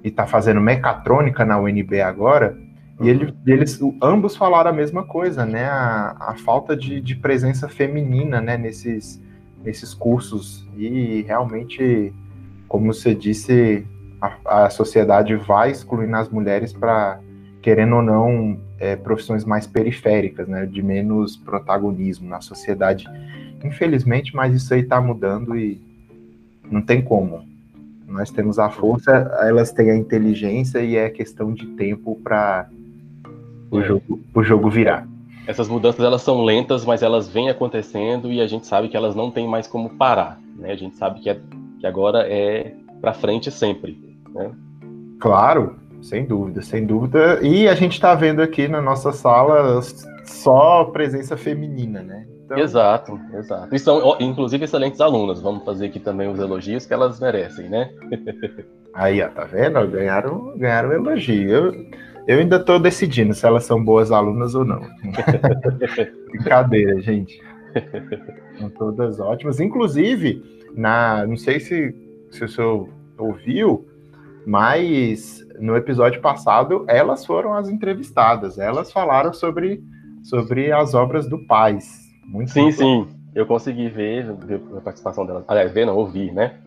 está fazendo mecatrônica na UNB agora, e ele, eles ambos falaram a mesma coisa, né? A, a falta de, de, presença feminina né? nesses, nesses cursos. E realmente, como você disse, a, a sociedade vai excluindo as mulheres para, querendo ou não, é, profissões mais periféricas, né, de menos protagonismo na sociedade. Infelizmente, mas isso aí está mudando e não tem como. Nós temos a força, elas têm a inteligência e é questão de tempo para o, é. jogo, o jogo virar. Essas mudanças elas são lentas, mas elas vêm acontecendo e a gente sabe que elas não têm mais como parar. Né? A gente sabe que, é, que agora é para frente sempre. Né? Claro, sem dúvida, sem dúvida. E a gente está vendo aqui na nossa sala só presença feminina, né? Então... Exato, exato. E são, inclusive, excelentes alunas. Vamos fazer aqui também os elogios que elas merecem, né? Aí, ó, tá vendo? Ganharam, ganharam elogio. Eu, eu ainda estou decidindo se elas são boas alunas ou não. Brincadeira, gente. São todas ótimas. Inclusive, na, não sei se, se o senhor ouviu, mas no episódio passado elas foram as entrevistadas, elas falaram sobre, sobre as obras do Paz. Muito sim, sim, eu consegui ver, ver, a participação delas. Aliás, ver não, ouvir, né?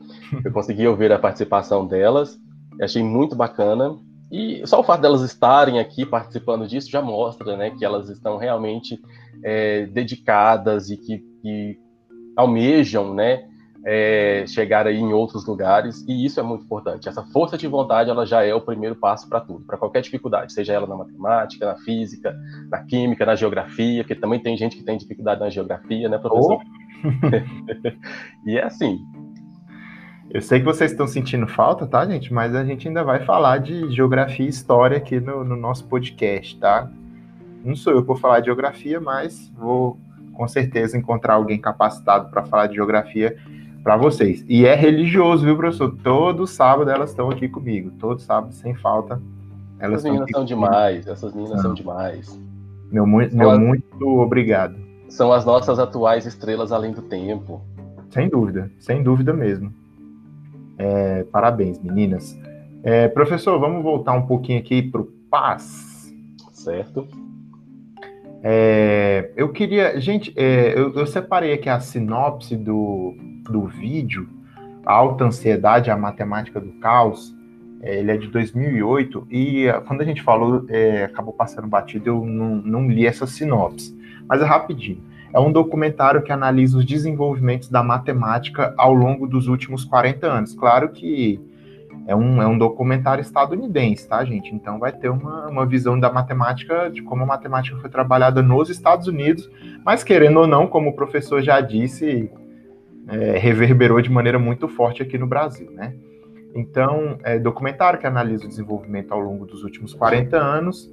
Eu consegui ouvir a participação delas, achei muito bacana. E só o fato delas estarem aqui participando disso já mostra, né, que elas estão realmente é, dedicadas e que, que almejam, né, é, chegar aí em outros lugares e isso é muito importante. Essa força de vontade ela já é o primeiro passo para tudo, para qualquer dificuldade, seja ela na matemática, na física, na química, na geografia, porque também tem gente que tem dificuldade na geografia, né, professor? Oh. e é assim. Eu sei que vocês estão sentindo falta, tá, gente? Mas a gente ainda vai falar de geografia e história aqui no, no nosso podcast, tá? Não sou eu por falar de geografia, mas vou com certeza encontrar alguém capacitado para falar de geografia para vocês. E é religioso, viu, professor? Todo sábado elas estão aqui comigo. Todo sábado, sem falta. Elas essas meninas são demais, essas meninas são demais. Meu, meu as... muito obrigado. São as nossas atuais estrelas além do tempo. Sem dúvida, sem dúvida mesmo. É, parabéns, meninas. É, professor, vamos voltar um pouquinho aqui para o Paz. Certo. É, eu queria. Gente, é, eu, eu, separei aqui a sinopse do, do vídeo, a Alta Ansiedade, a Matemática do Caos. É, ele é de 2008 e é, quando a gente falou, é, acabou passando batido, eu não, não li essa sinopse. Mas é rapidinho. É um documentário que analisa os desenvolvimentos da matemática ao longo dos últimos 40 anos. Claro que é um, é um documentário estadunidense, tá, gente? Então vai ter uma, uma visão da matemática, de como a matemática foi trabalhada nos Estados Unidos, mas querendo ou não, como o professor já disse, é, reverberou de maneira muito forte aqui no Brasil, né? Então, é documentário que analisa o desenvolvimento ao longo dos últimos 40 anos,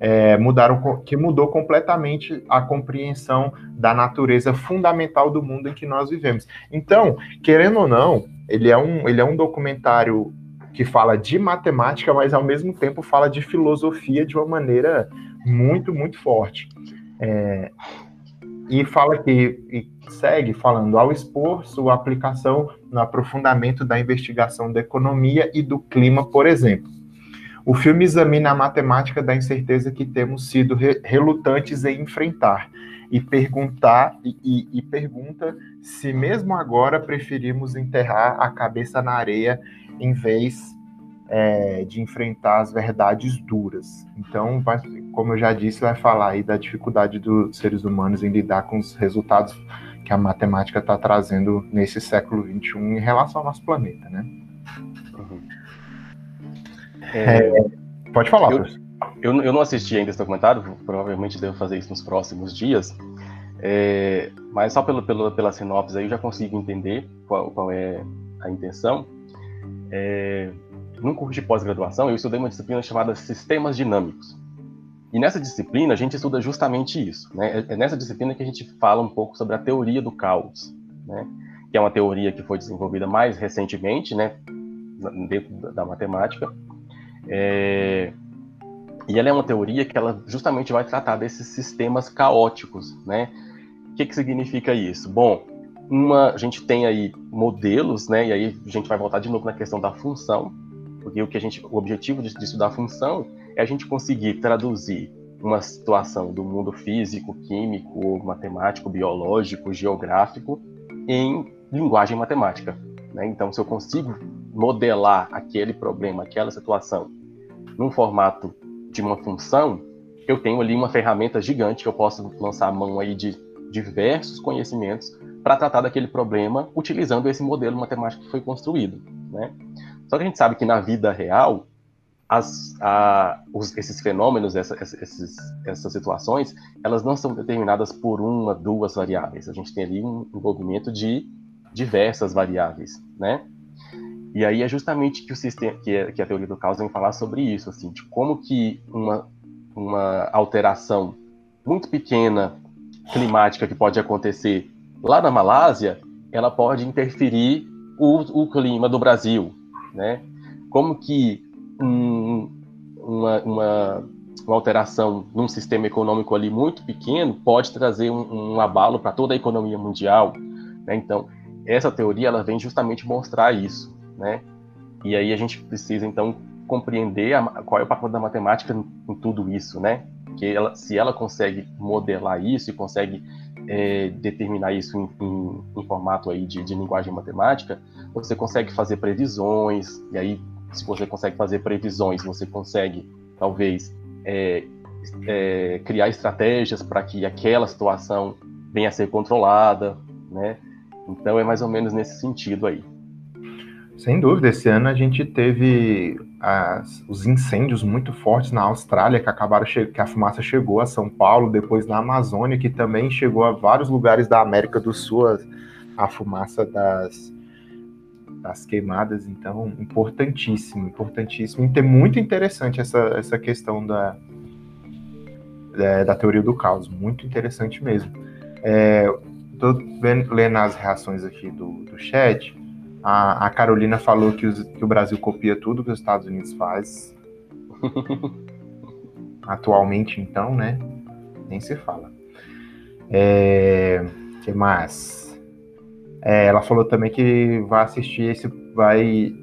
é, mudaram, que mudou completamente a compreensão da natureza fundamental do mundo em que nós vivemos. Então, querendo ou não, ele é um, ele é um documentário que fala de matemática, mas ao mesmo tempo fala de filosofia de uma maneira muito, muito forte. É, e fala que e segue falando ao expor sua aplicação no aprofundamento da investigação da economia e do clima, por exemplo. O filme examina a matemática da incerteza que temos sido re relutantes em enfrentar e perguntar e, e, e, pergunta se mesmo agora preferimos enterrar a cabeça na areia em vez é, de enfrentar as verdades duras. Então, vai, como eu já disse, vai falar aí da dificuldade dos seres humanos em lidar com os resultados que a matemática está trazendo nesse século XXI em relação ao nosso planeta, né? Uhum. É, pode falar, eu, professor. Eu, eu não assisti ainda esse documentário, provavelmente devo fazer isso nos próximos dias, é, mas só pelo, pelo, pela sinopse aí eu já consigo entender qual, qual é a intenção. É, no curso de pós-graduação, eu estudei uma disciplina chamada Sistemas Dinâmicos. E nessa disciplina, a gente estuda justamente isso. Né? É, é nessa disciplina que a gente fala um pouco sobre a teoria do caos, né? que é uma teoria que foi desenvolvida mais recentemente, né? dentro da matemática. É... E ela é uma teoria que ela justamente vai tratar desses sistemas caóticos. Né? O que, que significa isso? Bom, uma, a gente tem aí modelos, né? E aí a gente vai voltar de novo na questão da função, porque o que a gente, o objetivo de, de estudar função é a gente conseguir traduzir uma situação do mundo físico, químico, matemático, biológico, geográfico em linguagem matemática. Né? Então, se eu consigo modelar aquele problema, aquela situação, num formato de uma função, eu tenho ali uma ferramenta gigante que eu posso lançar a mão aí de diversos conhecimentos para tratar daquele problema utilizando esse modelo matemático que foi construído. Né? Só que a gente sabe que na vida real, as, a, os, esses fenômenos, essa, esses, essas situações, elas não são determinadas por uma, duas variáveis. A gente tem ali um envolvimento de diversas variáveis, né? E aí é justamente que o sistema, que, é, que a teoria do caos vem falar sobre isso, assim, de como que uma, uma alteração muito pequena climática que pode acontecer lá na Malásia, ela pode interferir o, o clima do Brasil, né? Como que um, uma, uma, uma, alteração num sistema econômico ali muito pequeno pode trazer um, um abalo para toda a economia mundial, né? Então, essa teoria ela vem justamente mostrar isso, né? E aí a gente precisa então compreender a, qual é o papel da matemática em, tudo isso, né? Que ela, se ela consegue modelar isso e consegue é, determinar isso em, em, em, formato aí de, de linguagem matemática, você consegue fazer previsões, e aí, se você consegue fazer previsões, você consegue, talvez, é, é, criar estratégias para que aquela situação venha a ser controlada, né? Então, é mais ou menos nesse sentido aí. Sem dúvida, esse ano a gente teve as, os incêndios muito fortes na Austrália, que acabaram que a fumaça chegou a São Paulo, depois na Amazônia, que também chegou a vários lugares da América do Sul, a, a fumaça das, das queimadas, então importantíssimo, importantíssimo, e é muito interessante essa, essa questão da, da, da teoria do caos, muito interessante mesmo. É, tô vendo, lendo as reações aqui do, do chat, a, a Carolina falou que, os, que, o Brasil copia tudo que os Estados Unidos faz. Atualmente, então, né? nem se fala. É, que mais? É, ela falou também que vai assistir esse, vai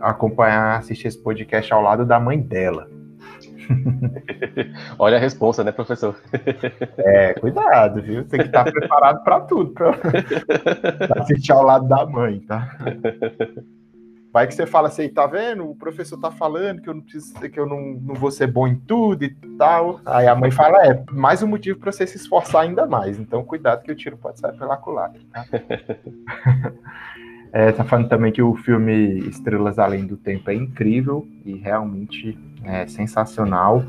acompanhar, assistir esse podcast ao lado da mãe dela. Olha a resposta, né, professor? É, cuidado, viu? Tem que estar preparado para tudo, para assistir ao lado da mãe, tá? Vai que você fala assim, tá vendo? O professor tá falando que eu não preciso, que eu não, não vou ser bom em tudo e tal. Aí a mãe fala, é, mais um motivo para você se esforçar ainda mais. Então, cuidado que o tiro pode sair pela culatra. Tá? É, tá falando também que o filme Estrelas Além do Tempo é incrível e realmente é sensacional.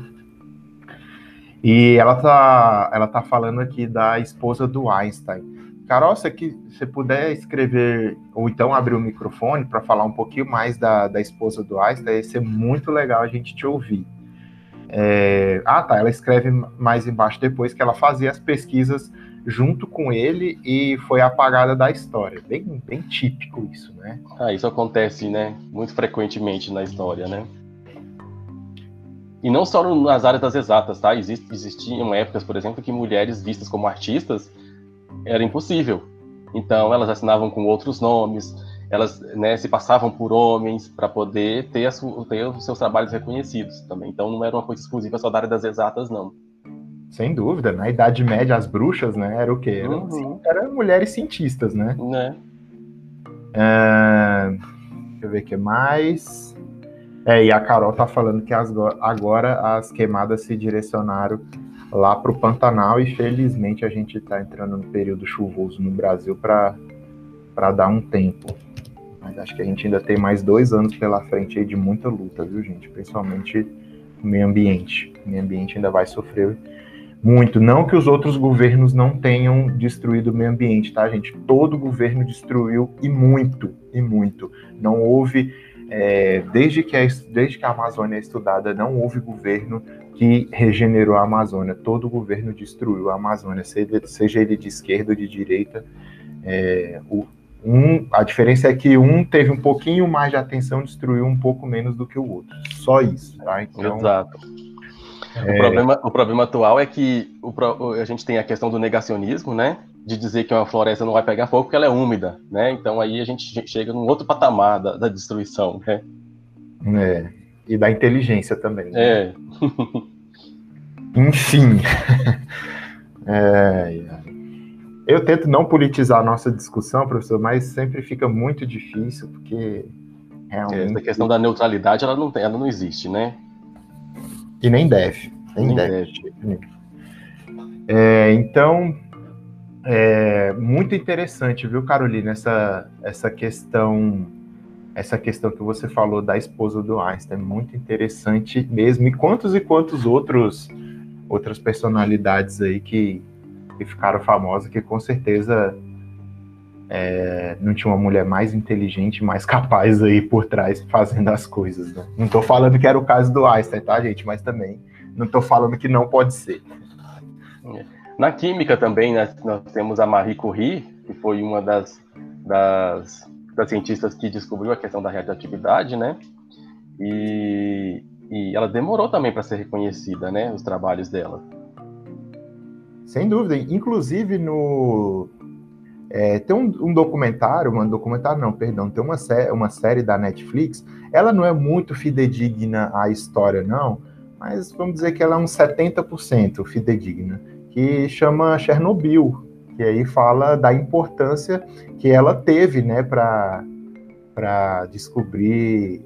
E ela tá, ela tá falando aqui da esposa do Einstein. Carol, se você puder escrever, ou então abrir o microfone para falar um pouquinho mais da, da esposa do Einstein, ia ser muito legal a gente te ouvir. É, ah, tá. Ela escreve mais embaixo depois que ela fazia as pesquisas junto com ele e foi apagada da história. Bem, bem típico isso, né? Ah, isso acontece, né? Muito frequentemente na história, né? E não só nas áreas das exatas, tá? Exist, existiam épocas, por exemplo, que mulheres vistas como artistas era impossível. Então, elas assinavam com outros nomes, elas né, se passavam por homens para poder ter, ter os seus trabalhos reconhecidos também. Então, não era uma coisa exclusiva só da área das exatas, não. Sem dúvida, na Idade Média as bruxas, né, era o quê? Eram, uhum. eram mulheres cientistas, né? né? É, deixa eu ver o que mais. É, e a Carol tá falando que as, agora as queimadas se direcionaram lá para o Pantanal e felizmente a gente está entrando no período chuvoso no Brasil para dar um tempo. Mas acho que a gente ainda tem mais dois anos pela frente aí de muita luta, viu, gente? Principalmente o meio ambiente. O meio ambiente ainda vai sofrer muito. Não que os outros governos não tenham destruído o meio ambiente, tá, gente? Todo governo destruiu e muito, e muito. Não houve, é, desde, que a, desde que a Amazônia é estudada, não houve governo que regenerou a Amazônia. Todo governo destruiu a Amazônia, seja, ele de esquerda ou de direita. É, o, um, a diferença é que um teve um pouquinho mais de atenção, destruiu um pouco menos do que o outro. Só isso, tá? Então, Exato é... O, problema, o problema atual é que o, a gente tem a questão do negacionismo, né? De dizer que uma floresta não vai pegar fogo porque ela é úmida, né? Então aí a gente chega num outro patamar da, da destruição, né? É. E da inteligência também. Né? É. Enfim. é, eu tento não politizar a nossa discussão, professor, mas sempre fica muito difícil, porque realmente... Essa questão da neutralidade, ela não, tem, ela não existe, né? E nem deve. Nem, nem deve. deve. É, então, é muito interessante, viu, Carolina, essa, essa questão essa questão que você falou da esposa do Einstein, muito interessante mesmo. E quantos e quantos outros outras personalidades aí que, que ficaram famosas, que com certeza é, não tinha uma mulher mais inteligente, mais capaz aí por trás fazendo as coisas, né? Não estou falando que era o caso do Einstein, tá, gente? Mas também não estou falando que não pode ser. Na química também, né, nós temos a Marie Curie, que foi uma das, das, das cientistas que descobriu a questão da radioatividade, né? E, e ela demorou também para ser reconhecida, né? Os trabalhos dela. Sem dúvida. Inclusive no é, tem um, um, documentário, um documentário não, perdão, tem uma, sé uma série da Netflix, ela não é muito fidedigna à história, não, mas vamos dizer que ela é uns 70% fidedigna, que chama Chernobyl, que aí fala da importância que ela teve, né, para descobrir,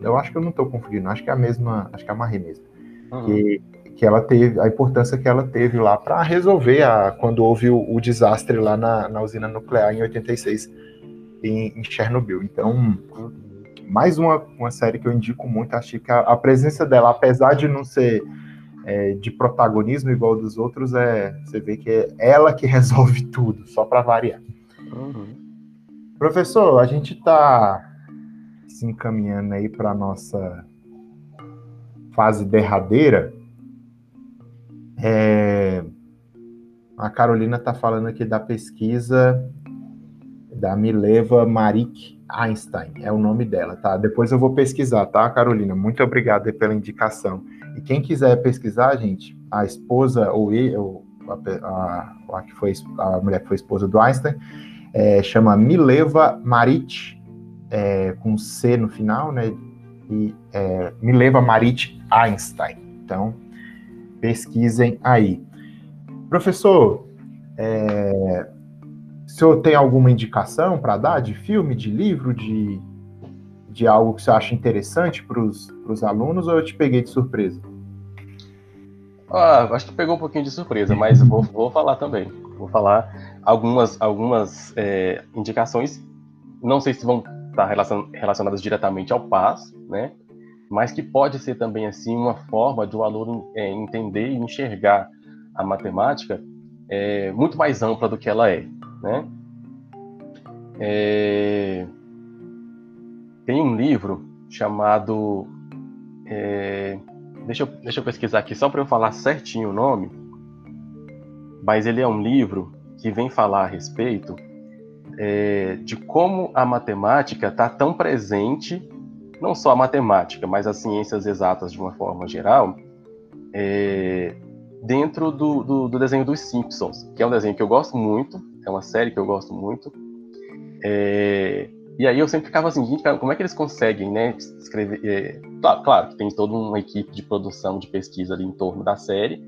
eu acho que eu não estou confundindo, acho que é a mesma, acho que é a Marie mesmo, uhum. que que ela teve, a importância que ela teve lá para resolver a, quando houve o, o desastre lá na, na, usina nuclear em 86 em, em Chernobyl. Então, mais uma, uma série que eu indico muito, acho que a, a presença dela, apesar de não ser é, de protagonismo igual dos outros, é você vê que é ela que resolve tudo, só para variar. Uhum. Professor, a gente está se encaminhando aí para nossa fase derradeira. É, a Carolina está falando aqui da pesquisa da Mileva Marik Einstein, é o nome dela, tá? Depois eu vou pesquisar, tá, Carolina? Muito obrigado pela indicação. E quem quiser pesquisar, gente, a esposa, ou, ou a, a, a, que foi, a mulher que foi esposa do Einstein, é, chama Mileva Marit, é, com C no final, né? E é, Mileva Marit Einstein. Então, pesquisem aí. Professor, é, o senhor tem alguma indicação para dar de filme, de livro, de, de algo que você acha interessante para os alunos ou eu te peguei de surpresa? Ah, acho que pegou um pouquinho de surpresa, mas vou, vou falar também. Vou falar algumas, algumas é, indicações, não sei se vão estar relacionadas diretamente ao PAS, né? Mas que pode ser também assim uma forma de o aluno é, entender e enxergar a matemática é, muito mais ampla do que ela é. Né? É... Tem um livro chamado. É... Deixa, eu, deixa eu pesquisar aqui só para eu falar certinho o nome. Mas ele é um livro que vem falar a respeito é, de como a matemática está tão presente, não só a matemática, mas as ciências exatas de uma forma geral, é, dentro do, do, do, desenho dos Simpsons, que é um desenho que eu gosto muito, é uma série que eu gosto muito. É, e aí eu sempre ficava assim, gente, como é que eles conseguem, né, escrever... É, claro, claro que tem toda uma equipe de produção, de pesquisa ali em torno da série,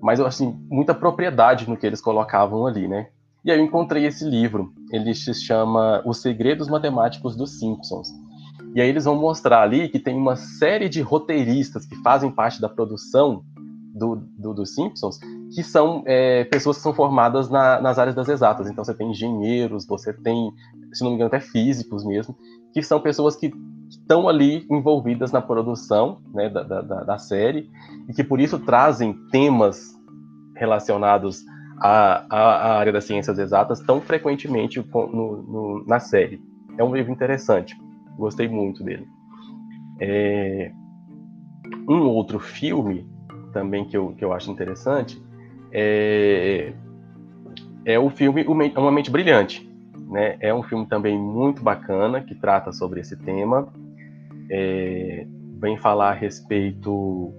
mas assim, muita propriedade no que eles colocavam ali, né? E aí eu encontrei esse livro, ele se chama Os Segredos Matemáticos dos Simpsons. E aí eles vão mostrar ali que tem uma série de roteiristas que fazem parte da produção do, do, dos Simpsons, que são é, pessoas que são formadas na, nas áreas das exatas. Então você tem engenheiros, você tem, se não me engano, até físicos mesmo, que são pessoas que estão ali envolvidas na produção né, da, da, da série e que por isso trazem temas relacionados à, à, área das ciências exatas tão frequentemente no, no, na série. É um livro interessante, gostei muito dele. É... Um outro filme também que eu, que eu acho interessante é, é o filme Uma Mente Brilhante. Né? É um filme também muito bacana que trata sobre esse tema. É, vem falar a respeito.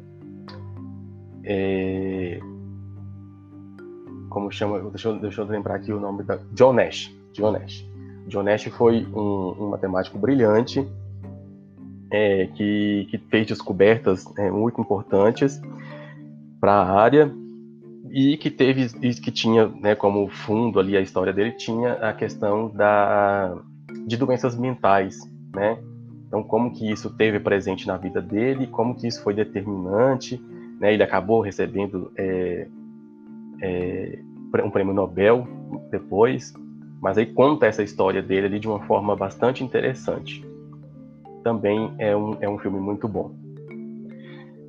É, como chama? Deixa eu, deixa eu lembrar aqui o nome da. John Nash. John Nash. John Nash foi um, um matemático brilhante é, que, que, fez descobertas é, muito importantes para a área e que teve que tinha né, como fundo ali a história dele tinha a questão da de doenças mentais, né? Então como que isso teve presente na vida dele, como que isso foi determinante, né? Ele acabou recebendo é, é, um prêmio Nobel depois, mas aí conta essa história dele ali de uma forma bastante interessante. Também é um, é um filme muito bom.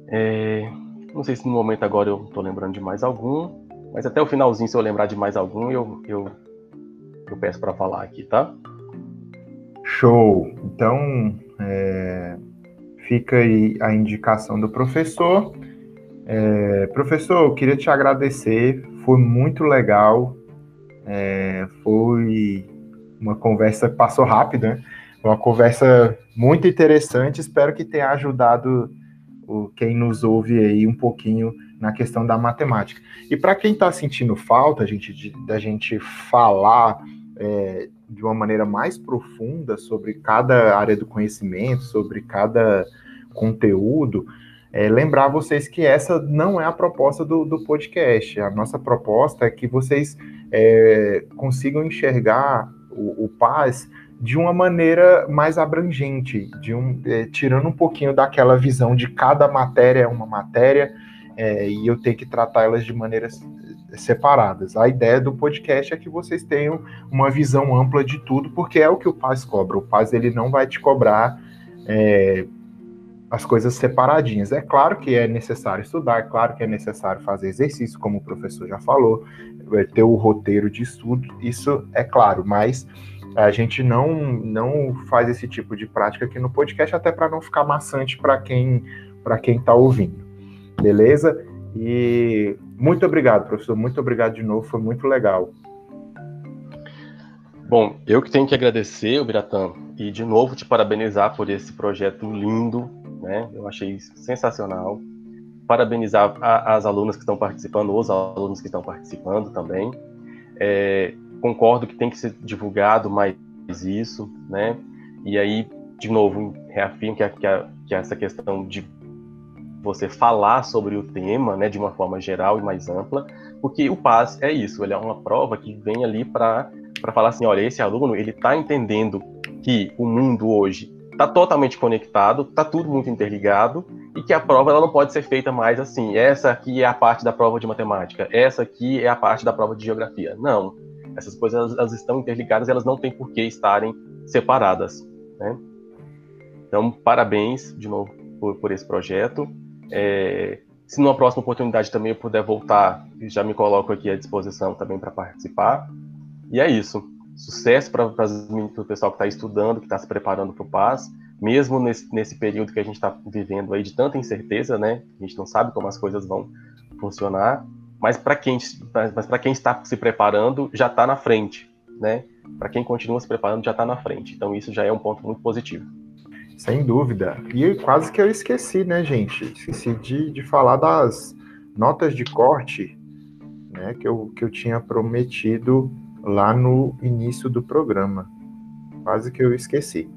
É, não sei se no momento agora eu tô lembrando de mais algum, mas até o finalzinho, se eu lembrar de mais algum, eu, eu, eu peço para falar aqui, tá? Show! Então, é, fica aí a indicação do professor. É, professor, eu queria te agradecer, foi muito legal, é, foi uma conversa que passou rápido, né? Uma conversa muito interessante, espero que tenha ajudado o, quem nos ouve aí um pouquinho na questão da matemática. E para quem está sentindo falta, gente, de, da gente falar é, de uma maneira mais profunda sobre cada área do conhecimento, sobre cada conteúdo, é, lembrar vocês que essa não é a proposta do, do podcast. A nossa proposta é que vocês é, consigam enxergar o, o paz de uma maneira mais abrangente, de um, é, tirando um pouquinho daquela visão de cada matéria é uma matéria é, e eu tenho que tratar elas de maneiras separadas. A ideia do podcast é que vocês tenham uma visão ampla de tudo, porque é o que o Paz cobra. O Paz ele não vai te cobrar é, as coisas separadinhas. É claro que é necessário estudar, é claro que é necessário fazer exercício, como o professor já falou, é, ter o roteiro de estudo, isso é claro, mas a gente não, não faz esse tipo de prática aqui no podcast, até para não ficar maçante para quem para quem está ouvindo. Beleza? E muito obrigado, professor. Muito obrigado de novo, foi muito legal. Bom, eu que tenho que agradecer, o Biratã, e de novo te parabenizar por esse projeto lindo, né? Eu achei sensacional. Parabenizar a, as alunas que estão participando, os alunos que estão participando também. É, concordo que tem que ser divulgado mais isso, né? E aí, de novo, reafirmo que, a, que, a, que essa questão de você falar sobre o tema, né, de uma forma geral e mais ampla, porque o PAS é isso, ele é uma prova que vem ali para falar assim, olha, esse aluno, ele está entendendo que o mundo hoje está totalmente conectado, está tudo muito interligado e que a prova ela não pode ser feita mais assim. Essa aqui é a parte da prova de matemática, essa aqui é a parte da prova de geografia. Não, essas coisas elas, elas estão interligadas, elas não têm por que estarem separadas. Né? Então, parabéns de novo por, por esse projeto. É, se numa próxima oportunidade também eu puder voltar, já me coloco aqui à disposição também para participar. E é isso sucesso para o pessoal que está estudando, que está se preparando para o PAS, mesmo nesse, nesse período que a gente está vivendo aí de tanta incerteza, né? A gente não sabe como as coisas vão funcionar, mas para quem, mas quem está se preparando, já está na frente, né? Para quem continua se preparando, já está na frente. Então isso já é um ponto muito positivo. Sem dúvida. E quase que eu esqueci, né, gente? Esqueci de, de falar das notas de corte, né, que eu, que eu tinha prometido lá no início do programa. Quase que eu esqueci.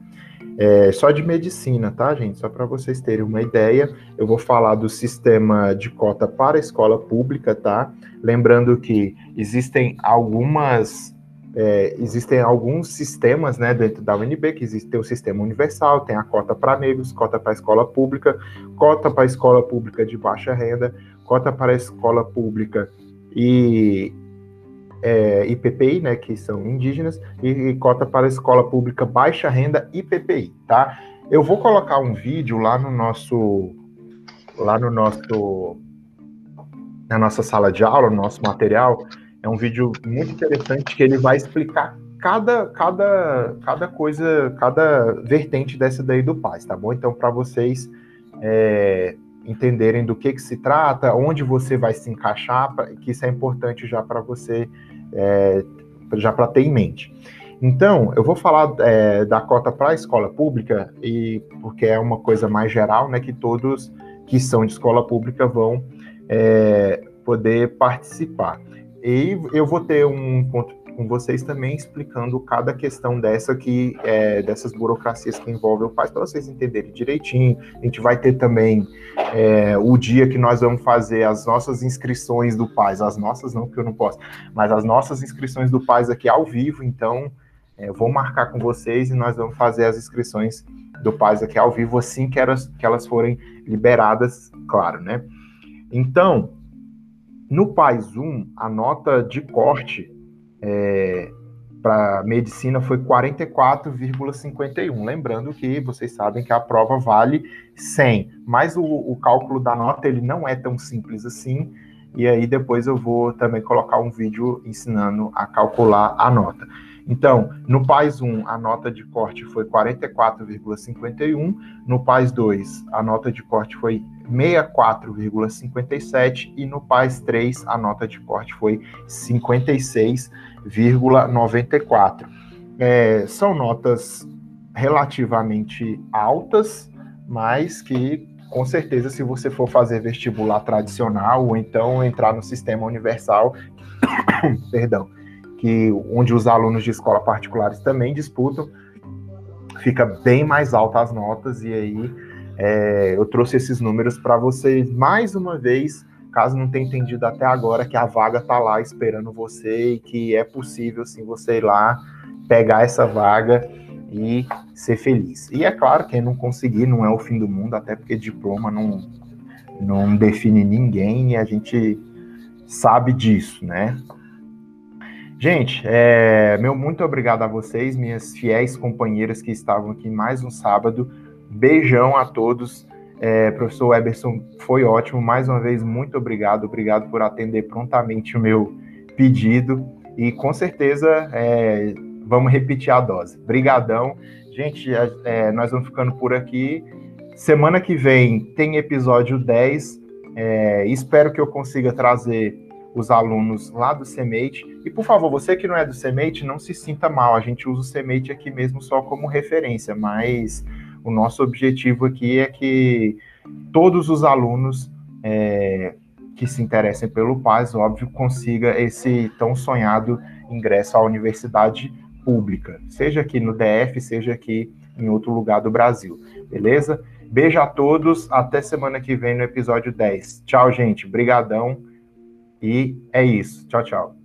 É, só de medicina, tá, gente? Só para vocês terem uma ideia, eu vou falar do sistema de cota para a escola pública, tá? Lembrando que existem algumas. É, existem alguns sistemas né, dentro da UNB, que existe o sistema universal, tem a cota para negros, cota para escola pública, cota para escola pública de baixa renda, cota para escola pública e é, IPPI, né, que são indígenas, e, e cota para escola pública baixa renda IPPI, tá? Eu vou colocar um vídeo lá no nosso lá no nosso na nossa sala de aula, no nosso material, é um vídeo muito interessante que ele vai explicar cada cada cada coisa, cada vertente dessa daí do paz, tá bom? Então para vocês é, entenderem do que, que se trata, onde você vai se encaixar, que isso é importante já para você, é, já para ter em mente. Então, eu vou falar é, da cota para a escola pública, e porque é uma coisa mais geral, né, que todos que são de escola pública vão é, poder participar. E eu vou ter um com vocês também explicando cada questão dessa que é, dessas burocracias que envolvem o pai para vocês entenderem direitinho. A gente vai ter também é, o dia que nós vamos fazer as nossas inscrições do PAIS, as nossas não, porque eu não posso, mas as nossas inscrições do PAIS aqui ao vivo, então é, vou marcar com vocês e nós vamos fazer as inscrições do PAIS aqui ao vivo assim que elas, que elas forem liberadas, claro, né? Então, no PAIS 1, a nota de corte é, para medicina foi 44,51. Lembrando que vocês sabem que a prova vale 100, mas o, o, cálculo da nota ele não é tão simples assim. E aí depois eu vou também colocar um vídeo ensinando a calcular a nota. Então, no PAIS 1, a nota de corte foi 44,51. No PAIS 2, a nota de corte foi 64,57 e no PAIS 3 a nota de corte foi 56,94. É, são notas relativamente altas, mas que com certeza se você for fazer vestibular tradicional ou então entrar no sistema universal, perdão, que onde os alunos de escola particulares também disputam, fica bem mais alta as notas e aí é, eu trouxe esses números para vocês mais uma vez, caso não tenha entendido até agora, que a vaga está lá esperando você e que é possível sim você ir lá pegar essa vaga e ser feliz. E é claro, quem não conseguir não é o fim do mundo, até porque diploma não, não define ninguém e a gente sabe disso, né? Gente, é, meu muito obrigado a vocês, minhas fiéis companheiras que estavam aqui mais um sábado. Beijão a todos. É, professor Eberson, foi ótimo. Mais uma vez, muito obrigado. Obrigado por atender prontamente o meu pedido. E com certeza é, vamos repetir a dose. Brigadão. Gente, é, nós vamos ficando por aqui. Semana que vem tem episódio 10. É, espero que eu consiga trazer os alunos lá do CEMEIT. E, por favor, você que não é do CEMEIT, não se sinta mal. A gente usa o CEMEIT aqui mesmo só como referência, mas o nosso objetivo aqui é que todos os alunos é, que se interessem pelo PAS, óbvio, consiga esse tão sonhado ingresso à universidade pública, seja aqui no DF, seja aqui em outro lugar do Brasil, beleza? Beijo a todos, até semana que vem no episódio 10. Tchau, gente, brigadão, e é isso. Tchau, tchau.